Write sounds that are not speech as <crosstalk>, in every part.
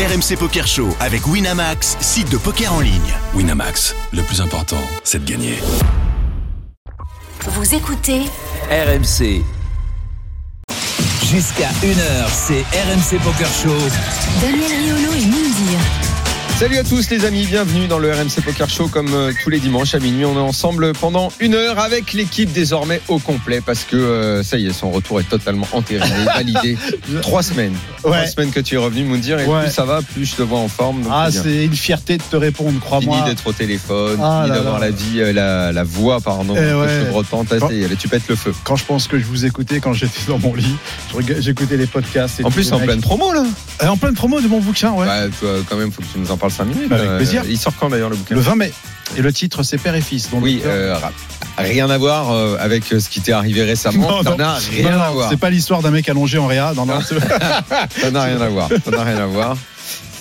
RMC Poker Show avec Winamax, site de poker en ligne. Winamax, le plus important, c'est de gagner. Vous écoutez RMC. Jusqu'à 1h, c'est RMC Poker Show. Daniel Riolo et Moundir. Salut à tous les amis, bienvenue dans le RMC Poker Show comme euh, tous les dimanches à minuit. On est ensemble pendant une heure avec l'équipe désormais au complet parce que euh, ça y est, son retour est totalement entériné, validé. <laughs> Trois semaines. Trois semaines que tu es revenu, Moundir, et Ouais. plus ça va, plus je te vois en forme. donc Ah, c'est une fierté de te répondre, Fini crois-moi. d'être au téléphone, Ah fini d'avoir la vie, euh, la, la voix, pardon, Eh ouais. tu pètes le feu. Quand je pense que je vous écoutais quand j'étais dans mon lit, j'écoutais les podcasts. et En plus, en pleine promo, là. Euh, En pleine promo de mon bouquin, ouais. Bah, quand même, faut que tu nous en parles 5 minutes. Bah, avec Euh, plaisir. Il sort quand d'ailleurs le bouquin Le 20 mai. Et le titre, c'est Père et Fils. Donc, Oui, euh, rien à voir euh, avec euh, ce qui t'est arrivé récemment. Non, Ça n'a rien non, à voir. c'est pas l'histoire d'un mec allongé en réa. Non, non, c'est- Ça n'a rien à voir. Ça n'a rien à voir.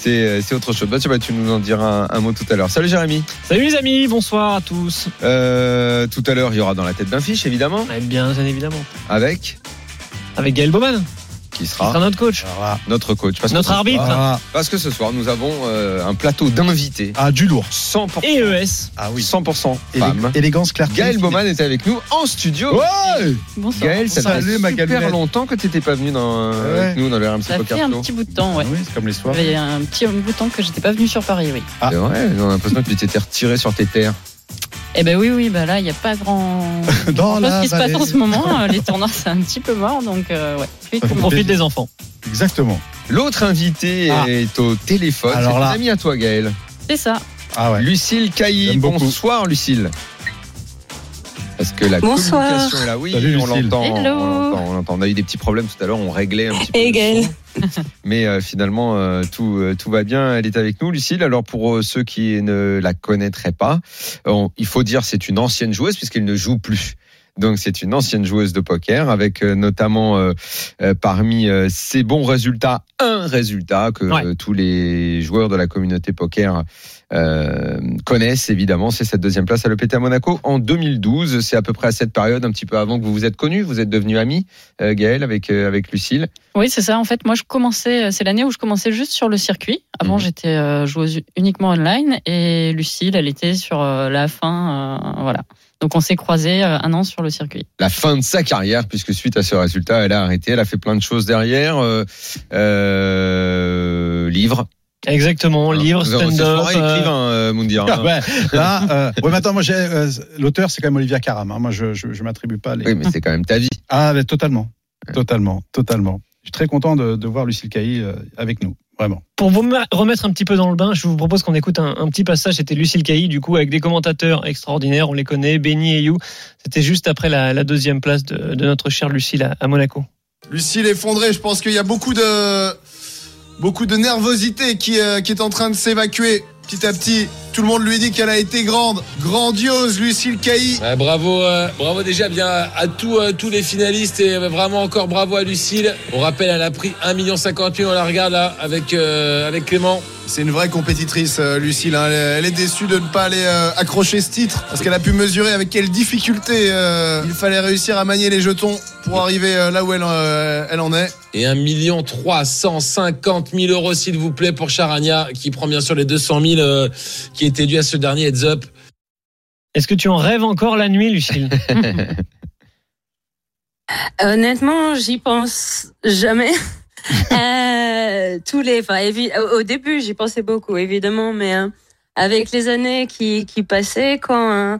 C'est autre chose. Bah, tu, vas- tu nous en diras un, un mot tout à l'heure. Salut Jérémy. Salut les amis, bonsoir à tous. Euh, tout à l'heure, il y aura dans la tête d'un fiche, évidemment, Eh bien, bien évidemment. avec Avec Gaël Bowman, qui qui sera sera notre coach, là, notre coach. Parce notre arbitre soir- ah, parce que ce soir, nous avons euh, un plateau d'invités. ah, du lourd. 100%, et E ES. Ah oui. 100% Élé- femmes. Élégance, clarté. Gaël Baumann était avec nous en studio. Ouais Bonsoir. Gaël, ça Salut, fait ma super longtemps que tu n'étais pas venu dans, Ouais. avec nous dans le RMC Ça Poker fait un petit bout de temps, ouais. Oui, c'est comme les Ça soirs. fait un petit bout de temps que j'étais pas venu sur Paris, oui. Ah. C'est vrai, on a l'impression que tu t'étais retiré sur tes terres. Eh ben oui, oui, bah là, il n'y a pas grand, <laughs> Dans la qui se passe en ce moment. Euh, Les tournois, c'est un petit peu mort, donc euh, ouais. Tout- Profite des enfants. Exactement. L'autre invité Ah. est au téléphone. Alors C'est là. amie à toi, Gaël. C'est ça. Ah ouais. Lucille Cailly. Bonsoir, Lucille. Parce que la Bonsoir. communication est là. Oui, Salut, on Lucille. l'entend. On a eu des petits problèmes tout à l'heure. On réglait un petit peu. Et Gaël. <laughs> Mais euh, finalement, euh, tout, euh, tout va bien. Elle est avec nous, Lucille. Alors, pour euh, ceux qui ne la connaîtraient pas, on- il faut dire c'est une ancienne joueuse puisqu'elle ne joue plus. Donc c'est une ancienne joueuse de poker avec euh, notamment euh, euh, parmi euh, ses bons résultats un résultat que Ouais. euh, tous les joueurs de la communauté poker euh, connaissent évidemment, c'est cette deuxième place à l'EPT à Monaco en 2012. C'est à peu près à cette période, un petit peu avant que vous vous êtes connus, vous êtes devenus amis, euh, Gaël, avec euh, avec Lucille. Oui, c'est ça. En fait, moi, je commençais, c'est l'année où je commençais juste sur le circuit. Avant, Mhm. j'étais euh, joueuse uniquement online et Lucille, elle était sur euh, la fin. euh, voilà. Donc, on s'est croisés euh, un an sur le circuit. La fin de sa carrière, puisque suite à ce résultat, elle a arrêté. Elle a fait plein de choses derrière, euh, euh, livre, Exactement, livre, stand-up. euh, écrivain, euh, Moundir, hein. Ah ouais. <laughs> Là, euh, ouais, mais attends, moi, j'ai, euh, l'auteur, c'est quand même Olivia Caram. hein. Moi, je, je, je m'attribue pas les. Oui, mais c'est quand même ta vie. <laughs> Ah, mais totalement. Totalement. Totalement. Je suis très content de, de voir Lucille Cailly euh, avec nous. Vraiment. Pour vous me- remettre un petit peu dans le bain, je vous propose qu'on écoute un, un petit passage. C'était Lucille Cailly, du coup, avec des commentateurs extraordinaires. On les connaît, Benny et You. C'était juste après la, la deuxième place de, de notre chère Lucille à, à Monaco. Lucille effondrée, je pense qu'il y a beaucoup de beaucoup de nervosité qui, euh, qui est en train de s'évacuer petit à petit. Tout le monde lui dit qu'elle a été grande, grandiose, Lucille Cailly. Ouais, bravo, euh, bravo déjà bien à tous, euh, tous les finalistes et vraiment encore bravo à Lucille. On rappelle, elle a pris 1 50 000, on la regarde là avec, euh, avec Clément. C'est une vraie compétitrice, Lucille. hein. Elle, est- déçue de ne pas aller accrocher ce titre parce qu'elle a pu mesurer avec quelle difficulté il fallait réussir à manier les jetons pour arriver là où elle, elle en est. Et 1 350 000 euros s'il vous plaît pour Charania qui prend bien sûr les 200 000 euh, qui étaient dus à ce dernier heads up. Est-ce que tu en rêves encore la nuit, Lucille? <laughs> Honnêtement, j'y pense jamais. <laughs> Euh, tous les, enfin, au début, j'y pensais beaucoup, évidemment, mais euh, avec les années qui, qui passaient, quand, euh,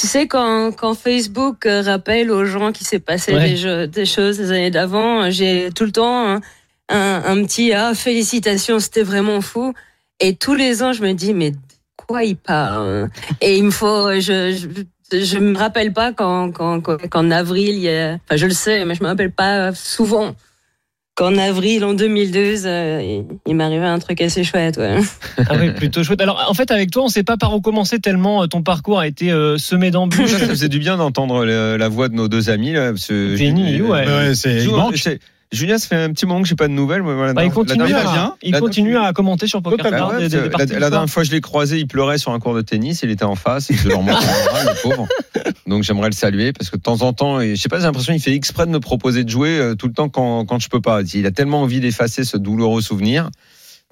tu sais, quand, quand Facebook euh, rappelle aux gens qu'il s'est passé Ouais. des, jeux- des choses les années d'avant, euh, j'ai tout le temps un, un, un petit ah félicitations, c'était vraiment fou. Et tous les ans, je me dis mais de quoi il parle? Et il me faut, je, je je me rappelle pas quand, quand, quand- qu'en avril, il y a, enfin, je le sais, mais je me rappelle pas souvent qu'en avril, en 2012, euh, il, il m'arrivait un truc assez chouette, ouais. Ah oui, plutôt chouette. Alors, en fait, avec toi, on ne sait pas par où commencer tellement euh, ton parcours a été euh, semé d'embûches. Ça, ça faisait du bien d'entendre la voix de nos deux amis. Là, parce que Benny, Ju- ouais. Ouais, c'est, Julien, ça fait un petit moment que j'ai pas de nouvelles. voilà, Bah, il continue, dernière- à, bien. il La- continue à commenter sur Poker Bah ouais, des- des- des la, dernière fois, je l'ai croisé, il pleurait sur un cours de tennis. Il était en face, je leur montre <laughs> le pauvre. Donc j'aimerais le saluer parce que de temps en temps, et je sais pas, j'ai l'impression qu'il fait exprès de me proposer de jouer euh, tout le temps quand, quand je peux pas. Il a tellement envie d'effacer ce douloureux souvenir.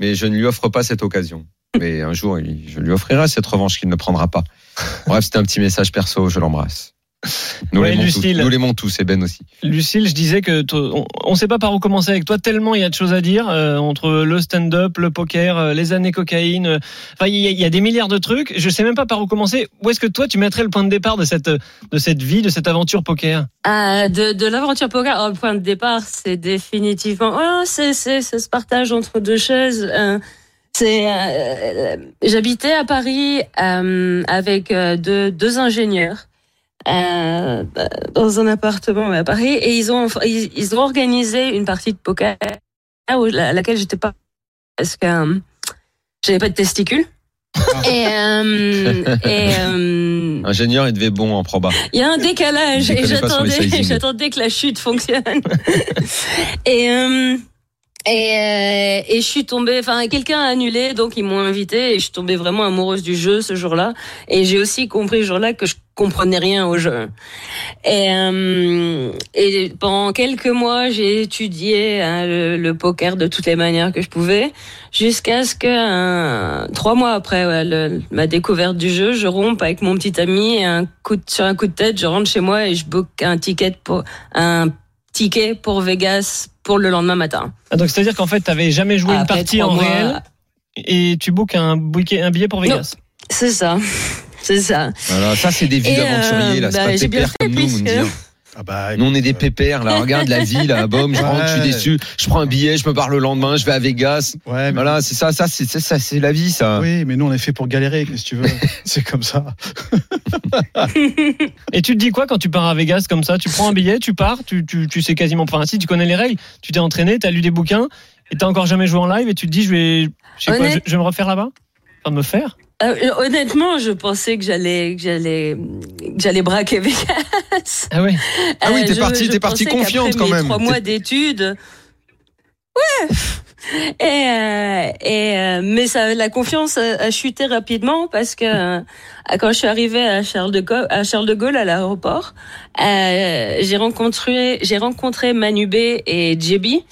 mais je ne lui offre pas cette occasion. Mais un jour, il- je lui offrirai cette revanche qu'il ne prendra pas. Bref, c'était un petit message perso, je l'embrasse. Nous Ouais, l'aimons tous, Lucille. nous l'aimons tous, et Ben aussi. Lucille, je disais que on ne sait pas par où commencer avec toi, tellement il y a de choses à dire euh, entre le stand-up, le poker, euh, les années cocaïne. euh, Enfin, il y, a- il y a des milliards de trucs. Je sais même pas par où commencer. Où est-ce que toi tu mettrais le point de départ de cette de cette vie, de cette aventure poker? Ah, de, de l'aventure poker, alors, le point de départ, c'est définitivement, oh, c'est, se partage entre deux chaises. euh, c'est, euh, j'habitais à Paris euh, avec euh, deux, deux ingénieurs euh, dans un appartement à Paris et ils ont, ils, ils ont organisé une partie de poker à laquelle j'étais pas parce que euh, j'avais pas de testicules. <laughs> Et, euh, et euh, Ingénieur, il devait bon en proba. il y a un décalage et j'attendais, <laughs> j'attendais que la chute fonctionne. <laughs> et et, euh, et je suis tombée, enfin quelqu'un a annulé, donc ils m'ont invité et je suis tombée vraiment amoureuse du jeu ce jour-là. Et j'ai aussi compris ce jour-là que je comprenais rien au jeu. Et, euh, et pendant quelques mois, j'ai étudié hein, le, le poker de toutes les manières que je pouvais, jusqu'à ce que euh, trois mois après ouais, le- ma découverte du jeu, je rompe avec mon petit ami et un coup de- sur un coup de tête, je rentre chez moi et je book un ticket pour un ticket pour Vegas pour le lendemain matin. Ah, Donc c'est à dire qu'en fait t'avais jamais joué une Après partie trois en mois- réel et tu bookes un, bouquet- un billet pour Vegas. C'est ça. <laughs> C'est ça. Voilà, ça, c'est des vies Et, d'aventuriers, là. euh, C'est bah, pas j'ai des bien pères comme nous, puisque- Moundir. Ah bah, Nous, on est des pépères, là. Regarde la vie, là. Bom, je rentre, je suis déçu. Je prends un billet, je me barre le lendemain, je vais à Vegas. Ouais, mais- Voilà, c'est ça, ça, c'est c'est ça, c'est la vie, ça. Oui, mais nous on est fait pour galérer, qu'est-ce que tu veux <laughs> C'est comme ça. <laughs> Et tu te dis quoi quand tu pars à Vegas comme ça? Tu prends un billet, tu pars, tu, tu, tu sais quasiment pas. Enfin, si tu connais les règles, tu t'es entraîné, t'as lu des bouquins et t'as encore jamais joué en live et tu te dis je vais, je sais quoi, Honnête- je, je vais me refaire là-bas? Enfin, me faire? Euh, honnêtement, je pensais que j'allais que j'allais que j'allais braquer Vegas. Ah ouais. Ah oui, t'es je- parti- t'es parti confiante quand même. Trois T'es- mois d'études. Ouais. Et, euh, et euh, mais ça, la confiance a, a chuté rapidement parce que euh, quand je suis arrivée à Charles de Gaulle, à Charles de Gaulle à l'aéroport, euh, j'ai rencontré j'ai rencontré Manu B et JB.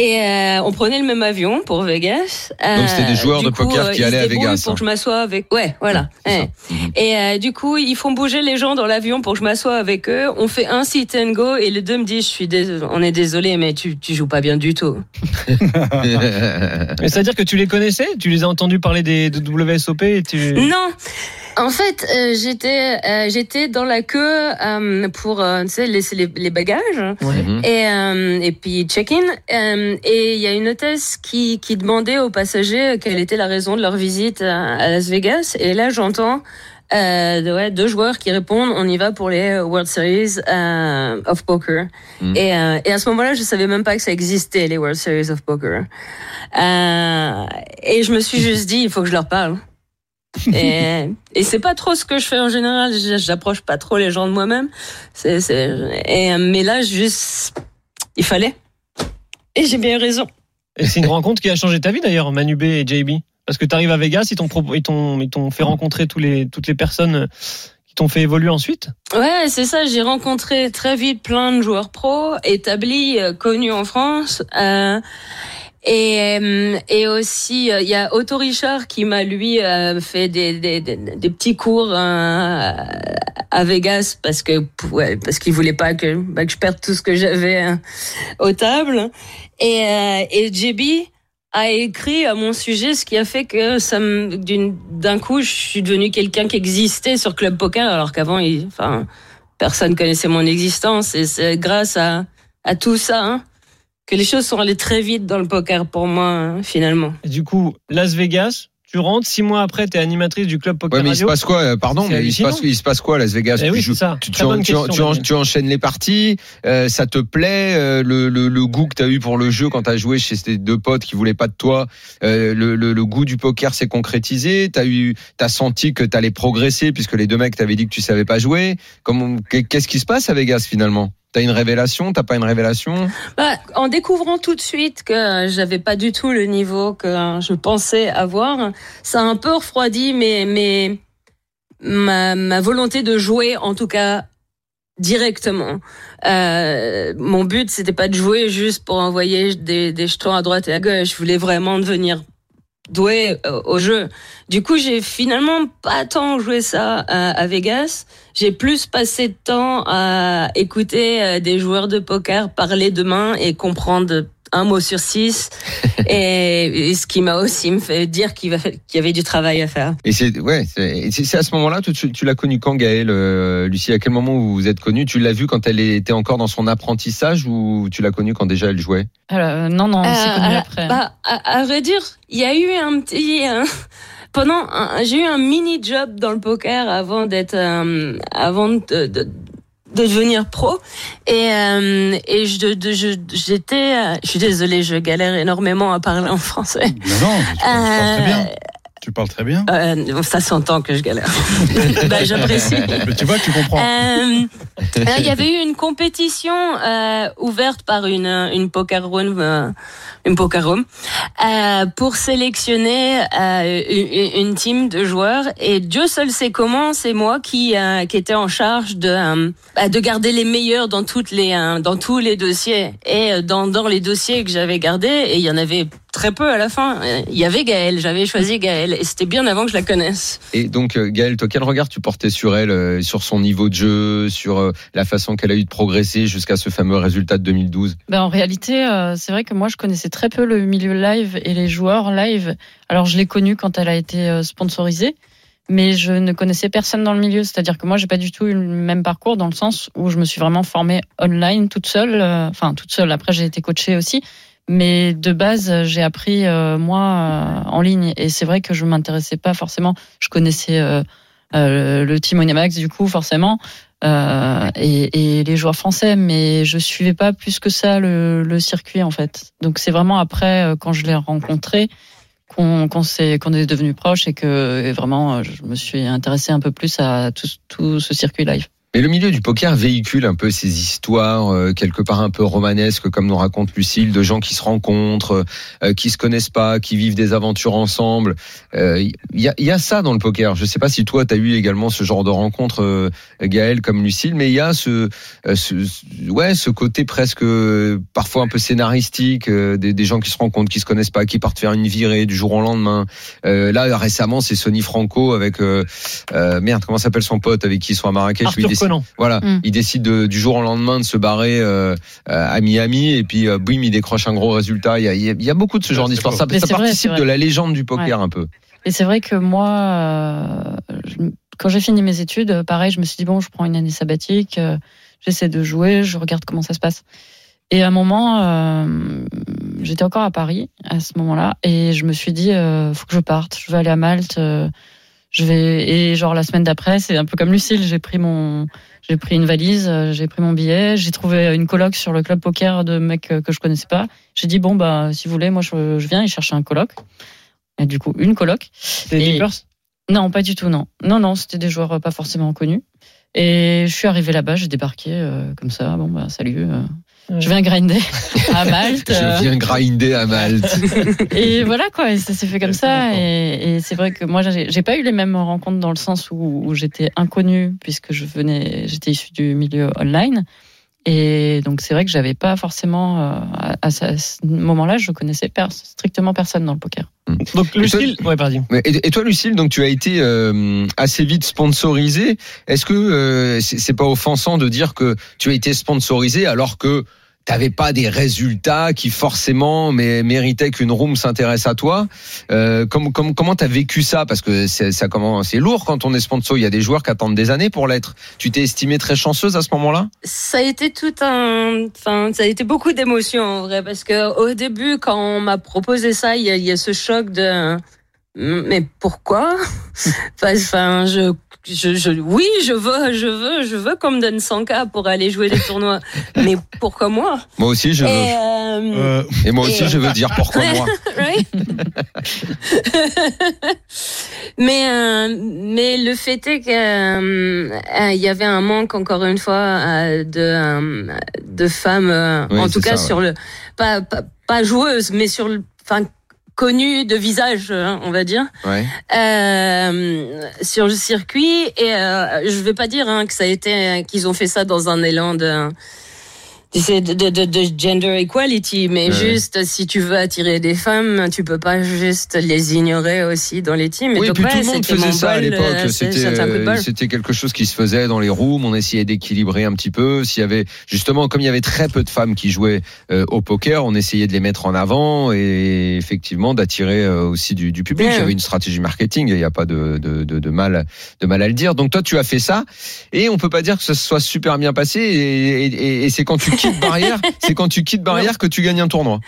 Et euh, on prenait le même avion pour Vegas. Donc, c'était des joueurs du de coup, poker euh, qui allaient à Vegas, Pour hein. que je m'assoie avec. Ouais, voilà. C'est Ouais. ça. Mhm. Et euh, du coup, ils font bouger les gens dans l'avion pour que je m'assoie avec eux. On fait un sit and go et les deux me disent, je suis dés- on est désolé, mais tu, tu joues pas bien du tout. <laughs> <laughs> Mais c'est-à-dire que tu les connaissais? Tu les as entendus parler des, de WSOP et tu... Non. En fait, euh, j'étais euh, j'étais dans la queue euh, pour euh, tu sais laisser les, les bagages. Mhm. et euh, et puis check-in. Euh, et il y a une hôtesse qui qui demandait aux passagers quelle était la raison de leur visite à, à Las Vegas. Et là j'entends euh, ouais, deux joueurs qui répondent on y va pour les World Series euh, of Poker. Mhm. et, euh, et à ce moment-là je savais même pas que ça existait les World Series of Poker. Euh, et je me suis juste dit il faut que je leur parle et, et c'est pas trop ce que je fais en général. J'approche pas trop les gens de moi-même. C'est, euh, mais là, juste, il fallait. Et j'ai bien eu raison. Et c'est une rencontre qui a changé ta vie d'ailleurs, Manu B et JB. Parce que tu arrives à Vegas, ils t'ont, ils t'ont, fait rencontrer tous les, toutes les personnes qui t'ont fait évoluer ensuite. Ouais, c'est ça. J'ai rencontré très vite plein de joueurs pros établis, euh, connus en France. Euh, et, euh, et aussi, euh, il y a Otto Richard qui m'a lui euh, fait des, des, des, des petits cours euh, à Vegas parce que ouais, parce qu'il voulait pas que, bah, que je perde tout ce que j'avais euh, aux tables. Et, euh, et JB a écrit à mon sujet, ce qui a fait que ça d'un coup, je suis devenu quelqu'un qui existait sur Club Poker, alors qu'avant, enfin, personne connaissait mon existence. Et c'est grâce à, à tout ça hein, que les choses sont allées très vite dans le poker pour moi, hein, finalement. Et du coup, Las Vegas, tu rentres, six mois après, tu es animatrice du club Poker Ouais, mais il se passe quoi euh, Pardon, mais il se passe, il se passe quoi à Las Vegas? Eh tu, oui, ça. tu, question, en- enchaînes les parties, euh, ça te plaît, euh, le, le, le goût que tu as eu pour le jeu quand tu as joué chez tes deux potes qui voulaient pas de toi, euh, le, le, le goût du poker s'est concrétisé, tu as eu t'as senti que tu allais progresser puisque les deux mecs t'avaient dit que tu savais pas jouer? Qu'est-ce qui se passe à Vegas finalement? T'as une révélation, t'as pas une révélation? Bah, en découvrant tout de suite que j'avais pas du tout le niveau que je pensais avoir, ça a un peu refroidi mais ma, ma volonté de jouer en tout cas directement. Euh, mon but, c'était pas de jouer juste pour envoyer des, des jetons à droite et à gauche. Je voulais vraiment devenir doué euh, au jeu. Du coup, j'ai finalement pas tant joué ça euh, à Vegas. J'ai plus passé de temps à écouter euh, des joueurs de poker parler de main et comprendre un mot sur six. <laughs> et, et ce qui m'a aussi me fait dire qu'il y avait du travail à faire. Et c'est ouais, c'est à ce moment-là, tu, tu, l'as connue quand Gaëlle, euh, Lucie? À quel moment vous vous êtes connue? Tu l'as vue quand elle était encore dans son apprentissage ou tu l'as connue quand déjà elle jouait? Alors, euh, non, non, on s'est Euh, connus à- après. Bah, à, à vrai dire, il y a eu un petit. euh, pendant, j'ai eu un mini job dans le poker avant d'être, euh, avant de, de, de devenir pro. Et euh, et je, de, je, j'étais, euh, je suis désolée, je galère énormément à parler en français. Non, non, parles très bien. Tu parles très bien. euh, ça s'entend que je galère. <laughs> bah, j'apprécie. Tu vois, tu comprends. Euh, Il y avait eu une compétition euh, ouverte par une, une poker room, euh, une poker room euh, pour sélectionner euh, une, une team de joueurs. Et Dieu seul sait comment, c'est moi qui euh, qui était en charge de euh, bah, de garder les meilleurs dans toutes les euh, dans tous les dossiers. Et dans dans les dossiers que j'avais gardés, et il y en avait très peu à la fin. Il y avait Gaëlle, j'avais choisi Gaëlle, et c'était bien avant que je la connaisse. Et donc euh, Gaëlle, toi, quel regard tu portais sur elle, euh, sur son niveau de jeu, sur euh, la façon qu'elle a eu de progresser jusqu'à ce fameux résultat de 2012 Ben, en réalité, euh, c'est vrai que moi, je connaissais très peu le milieu live et les joueurs live. Alors, je l'ai connue quand elle a été sponsorisée, mais je ne connaissais personne dans le milieu. C'est-à-dire que moi, j'ai pas du tout eu le même parcours dans le sens où je me suis vraiment formée online toute seule. euh, Enfin, toute seule. Après, j'ai été coachée aussi. Mais de base, j'ai appris euh, moi euh, en ligne. Et c'est vrai que je m'intéressais pas forcément. Je connaissais euh, euh, le team Onyamax, du coup, forcément euh, et, et les joueurs français, mais je suivais pas plus que ça le, le circuit en fait. Donc c'est vraiment après quand je l'ai rencontré qu'on qu'on s'est qu'on est devenu proche et que et vraiment je me suis intéressé un peu plus à tout, tout ce circuit live. Mais le milieu du poker véhicule un peu ces histoires, euh, quelque part un peu romanesques, comme nous raconte Lucille, de gens qui se rencontrent, euh, qui se connaissent pas, qui vivent des aventures ensemble. Euh, Il y, a, y a ça dans le poker. Je sais pas si toi, tu as eu également ce genre de rencontre, euh, Gaël, comme Lucille, mais il y a ce, euh, ce, ce- ouais, ce côté presque euh, parfois un peu scénaristique, euh, des, des gens qui se rencontrent, qui se connaissent pas, qui partent faire une virée du jour au lendemain. Euh, là, récemment, c'est Sonny Franco avec, euh, euh, merde, comment s'appelle son pote avec qui ils sont à Marrakech Arthur décide- voilà, Mm. il décide de- du jour au lendemain de se barrer euh, euh, à Miami et puis euh, boum, il décroche un gros résultat. Il y a, il y beaucoup de ce genre d'histoire. Ça, vrai, participe de la légende du poker un peu. Et c'est vrai que moi, euh, je- quand j'ai fini mes études, pareil, je me suis dit bon, je prends une année sabbatique, j'essaie de jouer, je regarde comment ça se passe. Et à un moment, euh, j'étais encore à Paris à ce moment-là, et je me suis dit, euh, faut que je parte, je vais aller à Malte. Je vais et genre la semaine d'après, c'est un peu comme Lucille, j'ai pris mon, j'ai pris une valise, euh, j'ai pris mon billet, j'ai trouvé une coloc sur le club poker de mecs euh, que je connaissais pas. J'ai dit bon bah si vous voulez, moi je, je viens, ils cherchaient un coloc. Et du coup une coloc. Et- Non, pas du tout, non. Non, non, c'était des joueurs pas forcément connus. Et je suis arrivé là-bas, j'ai débarqué euh, comme ça. Bon, bah, salut. euh. Je viens grinder <laughs> à Malte. Je viens grinder à Malte. <laughs> et voilà quoi, et ça s'est fait comme ça. Et, et c'est vrai que moi, j'ai j'ai pas eu les mêmes rencontres dans le sens où, où j'étais inconnue puisque je venais, j'étais issue du milieu online. Et donc c'est vrai que j'avais pas forcément euh, à, à ce moment-là, je connaissais pers- strictement personne dans le poker. Donc Lucille, ouais, pardon. Ouais, Et, et toi, Lucille, donc tu as été euh, assez vite sponsorisé. Est-ce que euh, c'est c'est pas offensant de dire que tu as été sponsorisé alors que t'avais pas des résultats qui forcément méritaient qu'une room s'intéresse à toi. Euh, comme, comme, Comment t'as vécu ça? Parce que c'est lourd quand on est sponsor. Il y a des joueurs qui attendent des années pour l'être. Tu t'es estimée très chanceuse à ce moment-là? Ça a été tout un, enfin, ça a été beaucoup d'émotions en vrai, parce que au début, quand on m'a proposé ça, il y a, y a ce choc de, mais pourquoi? <laughs> Enfin, je, je, je, oui, je veux, je veux, je veux qu'on me donne 100 k pour aller jouer des tournois, <laughs> mais pourquoi moi? Moi aussi, je Et, veux. euh, Euh, Et moi aussi, et- je veux dire pourquoi moi. <laughs> right? <laughs> mais euh, mais le fait est que euh, euh, il y avait un manque encore une fois de de femmes Oui, en tout cas ça, ouais. sur le pas, pas pas joueuses mais sur le enfin connu de visage, hein, on va dire, Ouais. euh, sur le circuit. Et euh, je vais pas dire hein, que ça a été qu'ils ont fait ça dans un élan de de, de, de, de gender equality, mais Ouais. juste si tu veux attirer des femmes, tu peux pas juste les ignorer aussi dans les teams. Et Oui, donc, puis ouais, tout le monde faisait ça à l'époque. euh, C'était, quelque chose qui se faisait dans les rooms. On essayait d'équilibrer un petit peu. S'il y avait justement, comme il y avait très peu de femmes qui jouaient euh, au poker, on essayait de les mettre en avant et effectivement d'attirer euh, aussi du, du public. Ouais. Il y avait une stratégie marketing. Il n'y a pas de, de, de, de mal, de mal à le dire. Donc toi, tu as fait ça et on peut pas dire que ce soit super bien passé. Et, et- et c'est quand tu quittes barrière, c'est quand tu quittes barrière que tu gagnes un tournoi.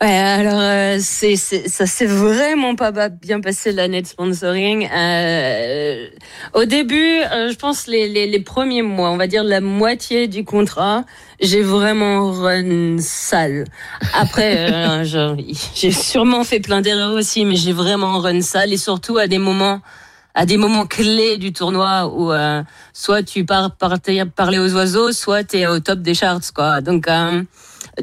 Ouais, alors euh, c'est ça s'est vraiment pas bien passé l'année de sponsoring. Euh, au début, euh, je pense les, les, les premiers mois, on va dire la moitié du contrat, j'ai vraiment run sale. Après, euh, <laughs> j'ai sûrement fait plein d'erreurs aussi, mais j'ai vraiment run sale et surtout à des moments à des moments clés du tournoi où euh, soit tu pars par- parler aux oiseaux, soit tu es au top des charts quoi. Donc euh,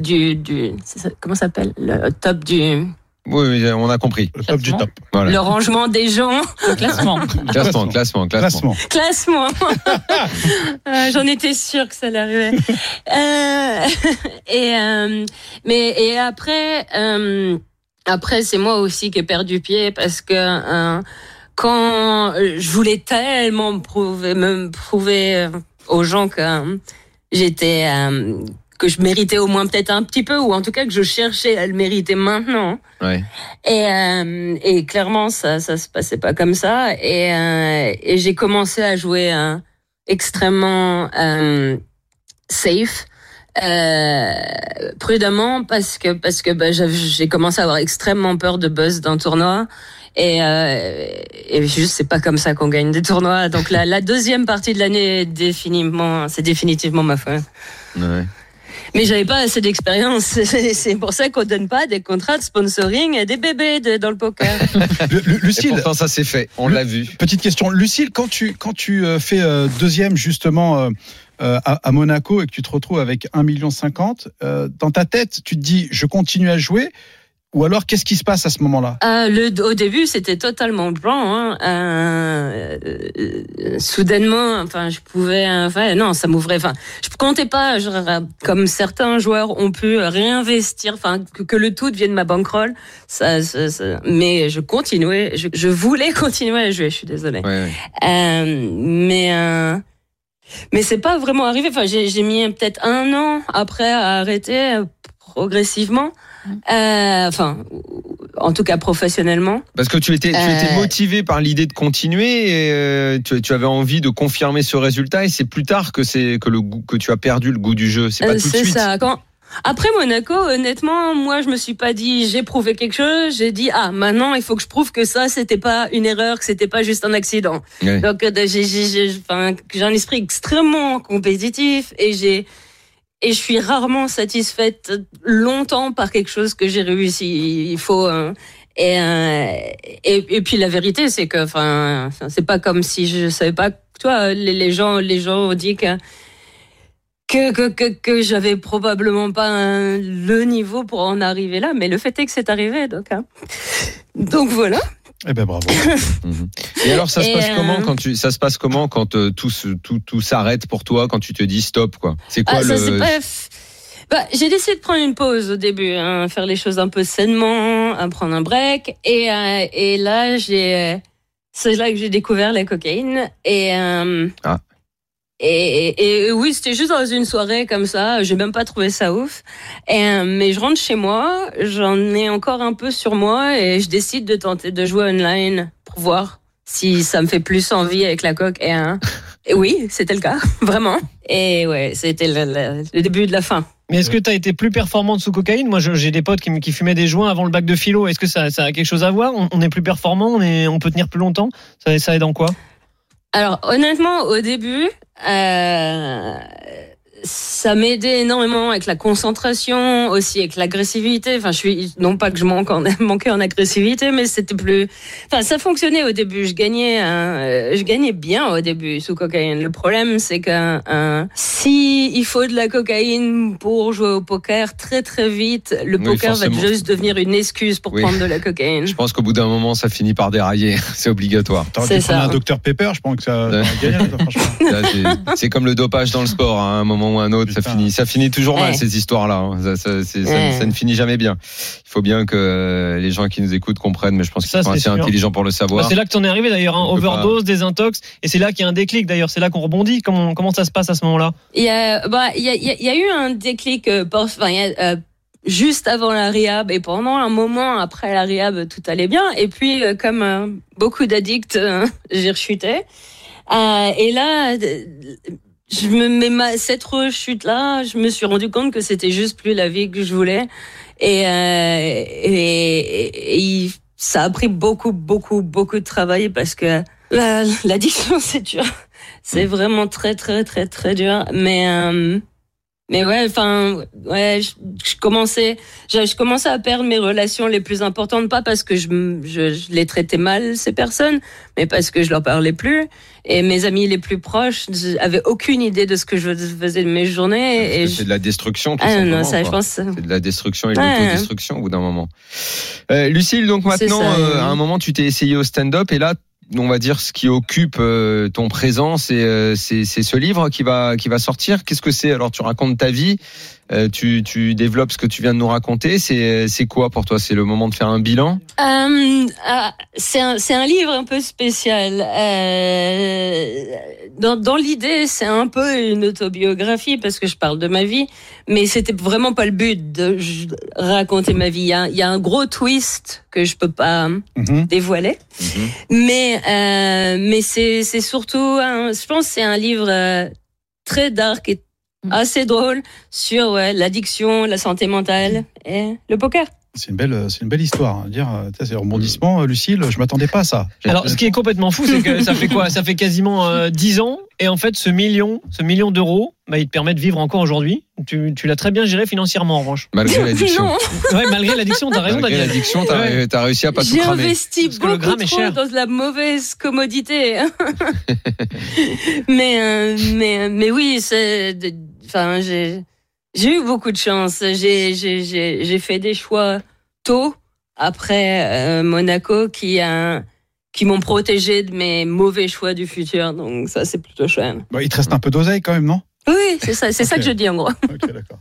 du du ça- comment ça s'appelle? Le top du Oui, oui, on a compris. Le top du top. Voilà. le rangement des gens <laughs> Classement. Classement, classement, classement. Classement. classement <laughs> Euh, j'en étais sûre que ça allait arriver Euh, <laughs> et euh, mais et après euh, après c'est moi aussi qui ai perdu pied parce que euh, quand je voulais tellement me prouver me prouver euh, aux gens que euh, j'étais euh, que je méritais au moins peut-être un petit peu ou en tout cas que je cherchais à le mériter maintenant Ouais. et, euh, et clairement, ça, ça se passait pas comme ça. Et, euh, et j'ai commencé à jouer euh, extrêmement euh, safe, euh, prudemment, parce que parce que bah, j'ai commencé à avoir extrêmement peur de buzz d'un tournoi. Et, euh, et juste, c'est pas comme ça qu'on gagne des tournois. Donc la, la deuxième partie de l'année, définitivement, c'est définitivement ma faute. ouais. Mais j'avais pas assez d'expérience. <laughs> C'est pour ça qu'on donne pas des contrats de sponsoring à des bébés de- dans le poker. Lucille, pourtant, ça s'est fait. On l'a vu. petite question. Lucille, quand tu, quand tu euh, fais euh, deuxième justement euh, euh, à, à Monaco et que tu te retrouves avec 1,50 million, euh, dans ta tête, tu te dis je continue à jouer ou alors qu'est-ce qui se passe à ce moment-là? Euh, le, au début, c'était totalement blanc. Hein. Euh, euh, soudainement, enfin, je pouvais, enfin, non, ça m'ouvrait. Enfin, je comptais pas, genre, euh, comme certains joueurs ont pu réinvestir, enfin, que, que le tout devienne ma bankroll. Ça, ça- ça- mais je continuais, je, je voulais <laughs> continuer à jouer. Je suis désolée. Ouais, ouais. Euh, mais euh, mais c'est pas vraiment arrivé. Enfin, j'ai j'ai mis peut-être un an après à arrêter euh, progressivement. Euh, enfin, en tout cas professionnellement. Parce que tu étais, tu Euh, étais motivé par l'idée de continuer et euh, tu, tu avais envie de confirmer ce résultat et c'est plus tard que c'est que le goût, que tu as perdu le goût du jeu. C'est pas tout de suite. ça. Quand après Monaco, honnêtement, moi je me suis pas dit j'ai prouvé quelque chose. J'ai dit ah maintenant il faut que je prouve que ça c'était pas une erreur, que c'était pas juste un accident. Donc j'ai j'ai j'ai enfin j'ai un esprit extrêmement compétitif et j'ai et je suis rarement satisfaite longtemps par quelque chose que j'ai réussi. Il faut euh, et, euh, et et puis la vérité c'est que enfin c'est pas comme si je savais pas toi les, les gens les gens ont dit que que, que, que, que j'avais probablement pas un- le niveau pour en arriver là, mais le fait est que c'est arrivé, donc. hein. Donc voilà. Eh ben bravo. <laughs> Mhm. Et alors ça se passe euh, comment quand tu ça se passe comment quand euh, tout se- tout tout s'arrête pour toi quand tu te dis stop quoi? C'est quoi Ah, ça, le pas- Bah, j'ai décidé de prendre une pause au début, hein, faire les choses un peu sainement, hein, prendre un break, et euh, et là j'ai, c'est là que j'ai découvert la cocaïne et. euh, Ah. Et, oui, c'était juste dans une soirée comme ça. J'ai même pas trouvé ça ouf. Euh, mais je rentre chez moi, j'en ai encore un peu sur moi et je décide de tenter de jouer online pour voir si ça me fait plus envie avec la coque. Et, oui, c'était le cas, <laughs> vraiment. Et ouais, c'était le, début de la fin. Mais est-ce que tu as été plus performante sous cocaïne? Moi, j'ai des potes qui, fumaient des joints avant le bac de philo. Est-ce que ça, a quelque chose à voir? On, est plus performant, on, on peut tenir plus longtemps? Ça, ça aide en quoi? Alors honnêtement, au début, euh, ça m'aidait énormément avec la concentration, aussi avec l'agressivité. Enfin, je suis non pas que je manque en, <laughs> manquais en agressivité, mais c'était plus. Enfin, ça fonctionnait au début. Je gagnais, euh, je gagnais bien au début sous cocaïne. Le problème, c'est que euh, si il faut de la cocaïne pour jouer au poker, très très vite, le Oui, poker va juste devenir une excuse pour Oui. prendre de la cocaïne. Je pense qu'au bout d'un moment, ça finit par dérailler. <laughs> C'est obligatoire. C'est ça. un docteur Pepper, je pense que ça <laughs> ça, C'est comme le dopage dans le sport, hein, à un moment ou un autre, ça finit, ça finit toujours mal Ouais. ces histoires-là. hein. Ça, ça- c'est- ça- Ouais. ça ne finit jamais bien. Il faut bien que euh, les gens qui nous écoutent comprennent, mais je pense qu'ils Ça, sont c'est assez sûr. intelligents pour le Bah, savoir. c'est là que t'en es arrivé d'ailleurs, hein, peut pas- overdose, désintox, et c'est là qu'il y a un déclic d'ailleurs, c'est là qu'on rebondit. Comment, comment ça se passe à ce moment-là? Il y a, bah, il y a, il y a- il y a eu un déclic euh, por- enfin, il y a, euh, juste avant la rehab et pendant un moment après la rehab, tout allait bien. Et puis, euh, comme euh, beaucoup d'addicts, <laughs> euh, j'ai rechuté. Euh, et là, je me mets ma, cette rechute là, je me suis rendu compte que c'était juste plus la vie que je voulais. Et, euh, et, et- ça a pris beaucoup, beaucoup, beaucoup de travail parce que la- l'addiction, <laughs> c'est dur. C'est vraiment très, très, très, très dur. Mais, euh, mais ouais, enfin, ouais, je, je commençais, je, je commençais à perdre mes relations les plus importantes, pas parce que je, je, je les traitais mal, ces personnes, mais parce que je leur parlais plus. Et mes amis les plus proches avaient aucune idée de ce que je faisais de mes journées. Et C'est de la destruction, tout ah simplement. non, ça, je pense. C'est de la destruction et de Ouais. l'autodestruction au bout d'un moment. Euh, Lucille, donc maintenant, ça, euh, à un moment, tu t'es essayé au stand-up et là, on va dire ce qui occupe euh, ton présent, c'est euh, ce livre qui va qui va sortir. Qu'est-ce que c'est? Alors, tu racontes ta vie, euh, tu tu développes ce que tu viens de nous raconter. C'est quoi pour toi? C'est le moment de faire un bilan? Euh, ah, c'est un, un livre un peu spécial. Euh, dans dans l'idée, c'est un peu une autobiographie parce que je parle de ma vie, mais c'était vraiment pas le but de raconter ma vie. Il y a, il y a un gros twist que je peux pas Mhm. dévoiler, mais euh, mais c'est c'est surtout, un, je pense, que c'est un livre euh, très dark et assez drôle sur ouais, l'addiction, la santé mentale et le poker. C'est une belle, c'est une belle histoire. hein. Dire, euh, c'est rebondissement, euh, Lucille. Je m'attendais pas à ça. Alors, ce qui est complètement fou, c'est que ça fait quoi? Ça fait quasiment euh, 10 ans, et en fait, ce million, ce million d'euros, bah, il te permet de vivre encore aujourd'hui. Tu, tu l'as très bien géré financièrement, en revanche. malgré l'addiction. Ouais, malgré l'addiction, t'as raison, Malgré l'addiction, t'as Ouais. t'as réussi à pas tout J'ai cramer. investi que le beaucoup trop cher. dans de la mauvaise commodité. <laughs> mais, euh, mais, mais oui, c'est, enfin, j'ai, j'ai eu beaucoup de chance. J'ai, fait des choix tôt après euh, Monaco qui qui m'ont protégé de mes mauvais choix du futur. Donc ça, c'est plutôt chouette. Bah, il te reste un peu d'oseille quand même, non? Oui, c'est ça, c'est ça que je dis en gros. Ok, d'accord.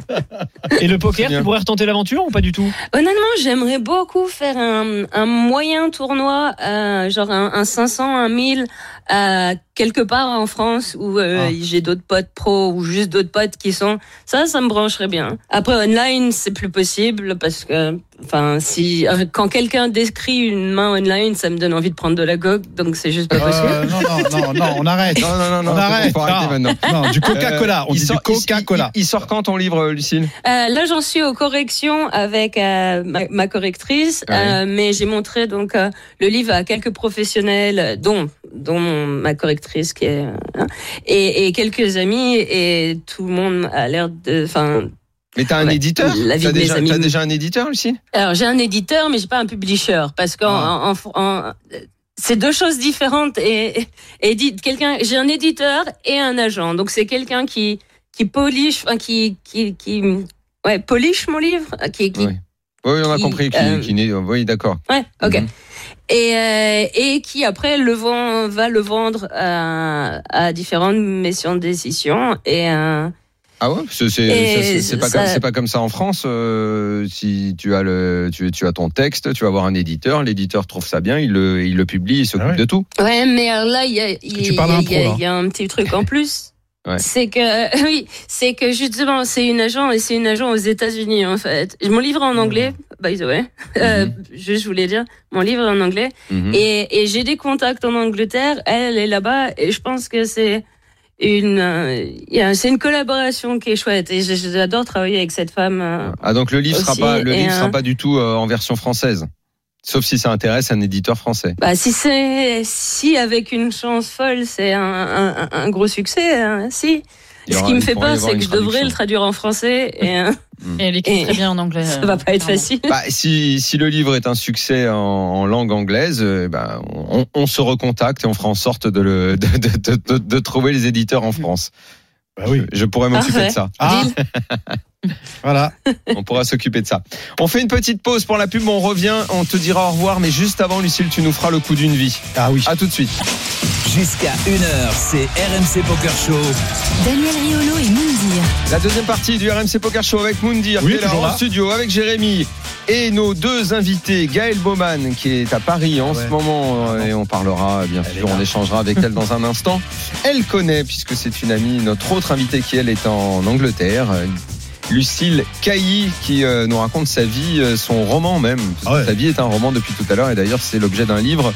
<laughs> Et le poker, tu pourrais retenter l'aventure ou pas du tout? Honnêtement, j'aimerais beaucoup faire un, un moyen tournoi, euh, genre un, un 500, un 1000, euh, quelque part en France où euh, Ah. j'ai d'autres potes pros ou juste d'autres potes qui sont. Ça, ça me brancherait bien. Après, online, c'est plus possible parce que, enfin, si euh, quand quelqu'un décrit une main online, ça me donne envie de prendre de la coke, donc c'est juste pas possible. Euh, non, non, non, non, on arrête. Non, non, non, non, on arrête. faut arrêter Non. maintenant. Non, du Coca-Cola. On Euh, il dit sort- du Coca-Cola. Il, il sort quand ton livre, Lucille? Euh, là, j'en suis aux corrections avec euh, ma, ma correctrice, Ouais. euh, mais j'ai montré donc euh, le livre à quelques professionnels, dont dont mon- ma correctrice qui est hein, et, et quelques amis, et tout le monde a l'air de. Enfin, Mais t'as un Ouais. éditeur La vie T'as de déjà, amis. t'as déjà un éditeur, Lucille alors j'ai un éditeur, mais j'ai pas un publisher parce qu'en Ah. c'est deux choses différentes. Et, et, et dit- quelqu'un, j'ai un éditeur et un agent, donc c'est quelqu'un qui qui polish, enfin, qui qui qui ouais polish mon livre, qui, qui Oui. Oui, on a qui, compris. Qui, euh, qui n'est- oui, d'accord. Ouais, ok. Mhm. Et, euh, et qui après le vend, va le vendre à, à différentes maisons d'édition. Et euh, Ah ouais, c'est pas ça- comme c'est pas comme ça en France. euh, si tu as le tu, tu as ton texte, tu vas avoir un éditeur, l'éditeur trouve ça bien, il le il le publie, il s'occupe Ah ouais. de tout. ouais, mais alors là, il y a, y, un y y a petit truc en plus. <laughs> Ouais. C'est que <laughs> oui, c'est que justement c'est une agent et c'est une agent aux États-Unis en fait. Mon livre est en anglais, by the way. <laughs> Euh, juste, je voulais dire, mon livre est en anglais. Mhm. Et, et j'ai des contacts en Angleterre, elle est là-bas, et je pense que c'est une, euh, il y a- c'est une collaboration qui est chouette. Et j'adore travailler avec cette femme. euh. Ah donc le livre sera Aussi, pas le livre sera un- pas du tout euh, en version française. Sauf si ça intéresse un éditeur français. Bah, si c'est, si avec une chance folle, c'est un, un, un gros succès, hein, si. Ce qui me fait peur, c'est que je devrais le traduire en français et, Et elle écrit Et- très bien en anglais. <laughs> ça va pas être facile. Bah, si, si le livre est un succès en, en langue anglaise, euh, bah, on, on se recontacte et on fera en sorte de, le, <laughs> de, de, de, de- de trouver les éditeurs en France. Bah oui. Je pourrais m'occuper de ça. Ah, <laughs> <laughs> voilà. On pourra s'occuper de ça. On fait une petite pause pour la pub, on revient, on te dira au revoir, mais juste avant, Lucille, tu nous feras le coup d'une vie. Ah oui. À tout de suite. Jusqu'à 1h, c'est RMC Poker Show. Daniel Riolo et Moundir. La deuxième partie du RMC Poker Show avec Moundir, Oui, qui est là en studio, avec Jérémy et nos deux invités, Gaël Baumann, qui est à Paris en Ouais. ce moment, euh, et on parlera, bien Elle sûr, on échangera avec elle dans un instant. <laughs> Elle connaît, puisque c'est une amie, notre autre invitée qui, elle, est en Angleterre. Lucille Cailly qui euh, nous raconte sa vie, euh, son roman même. Parce que Ah ouais. Sa vie est un roman depuis tout à l'heure et d'ailleurs c'est l'objet d'un livre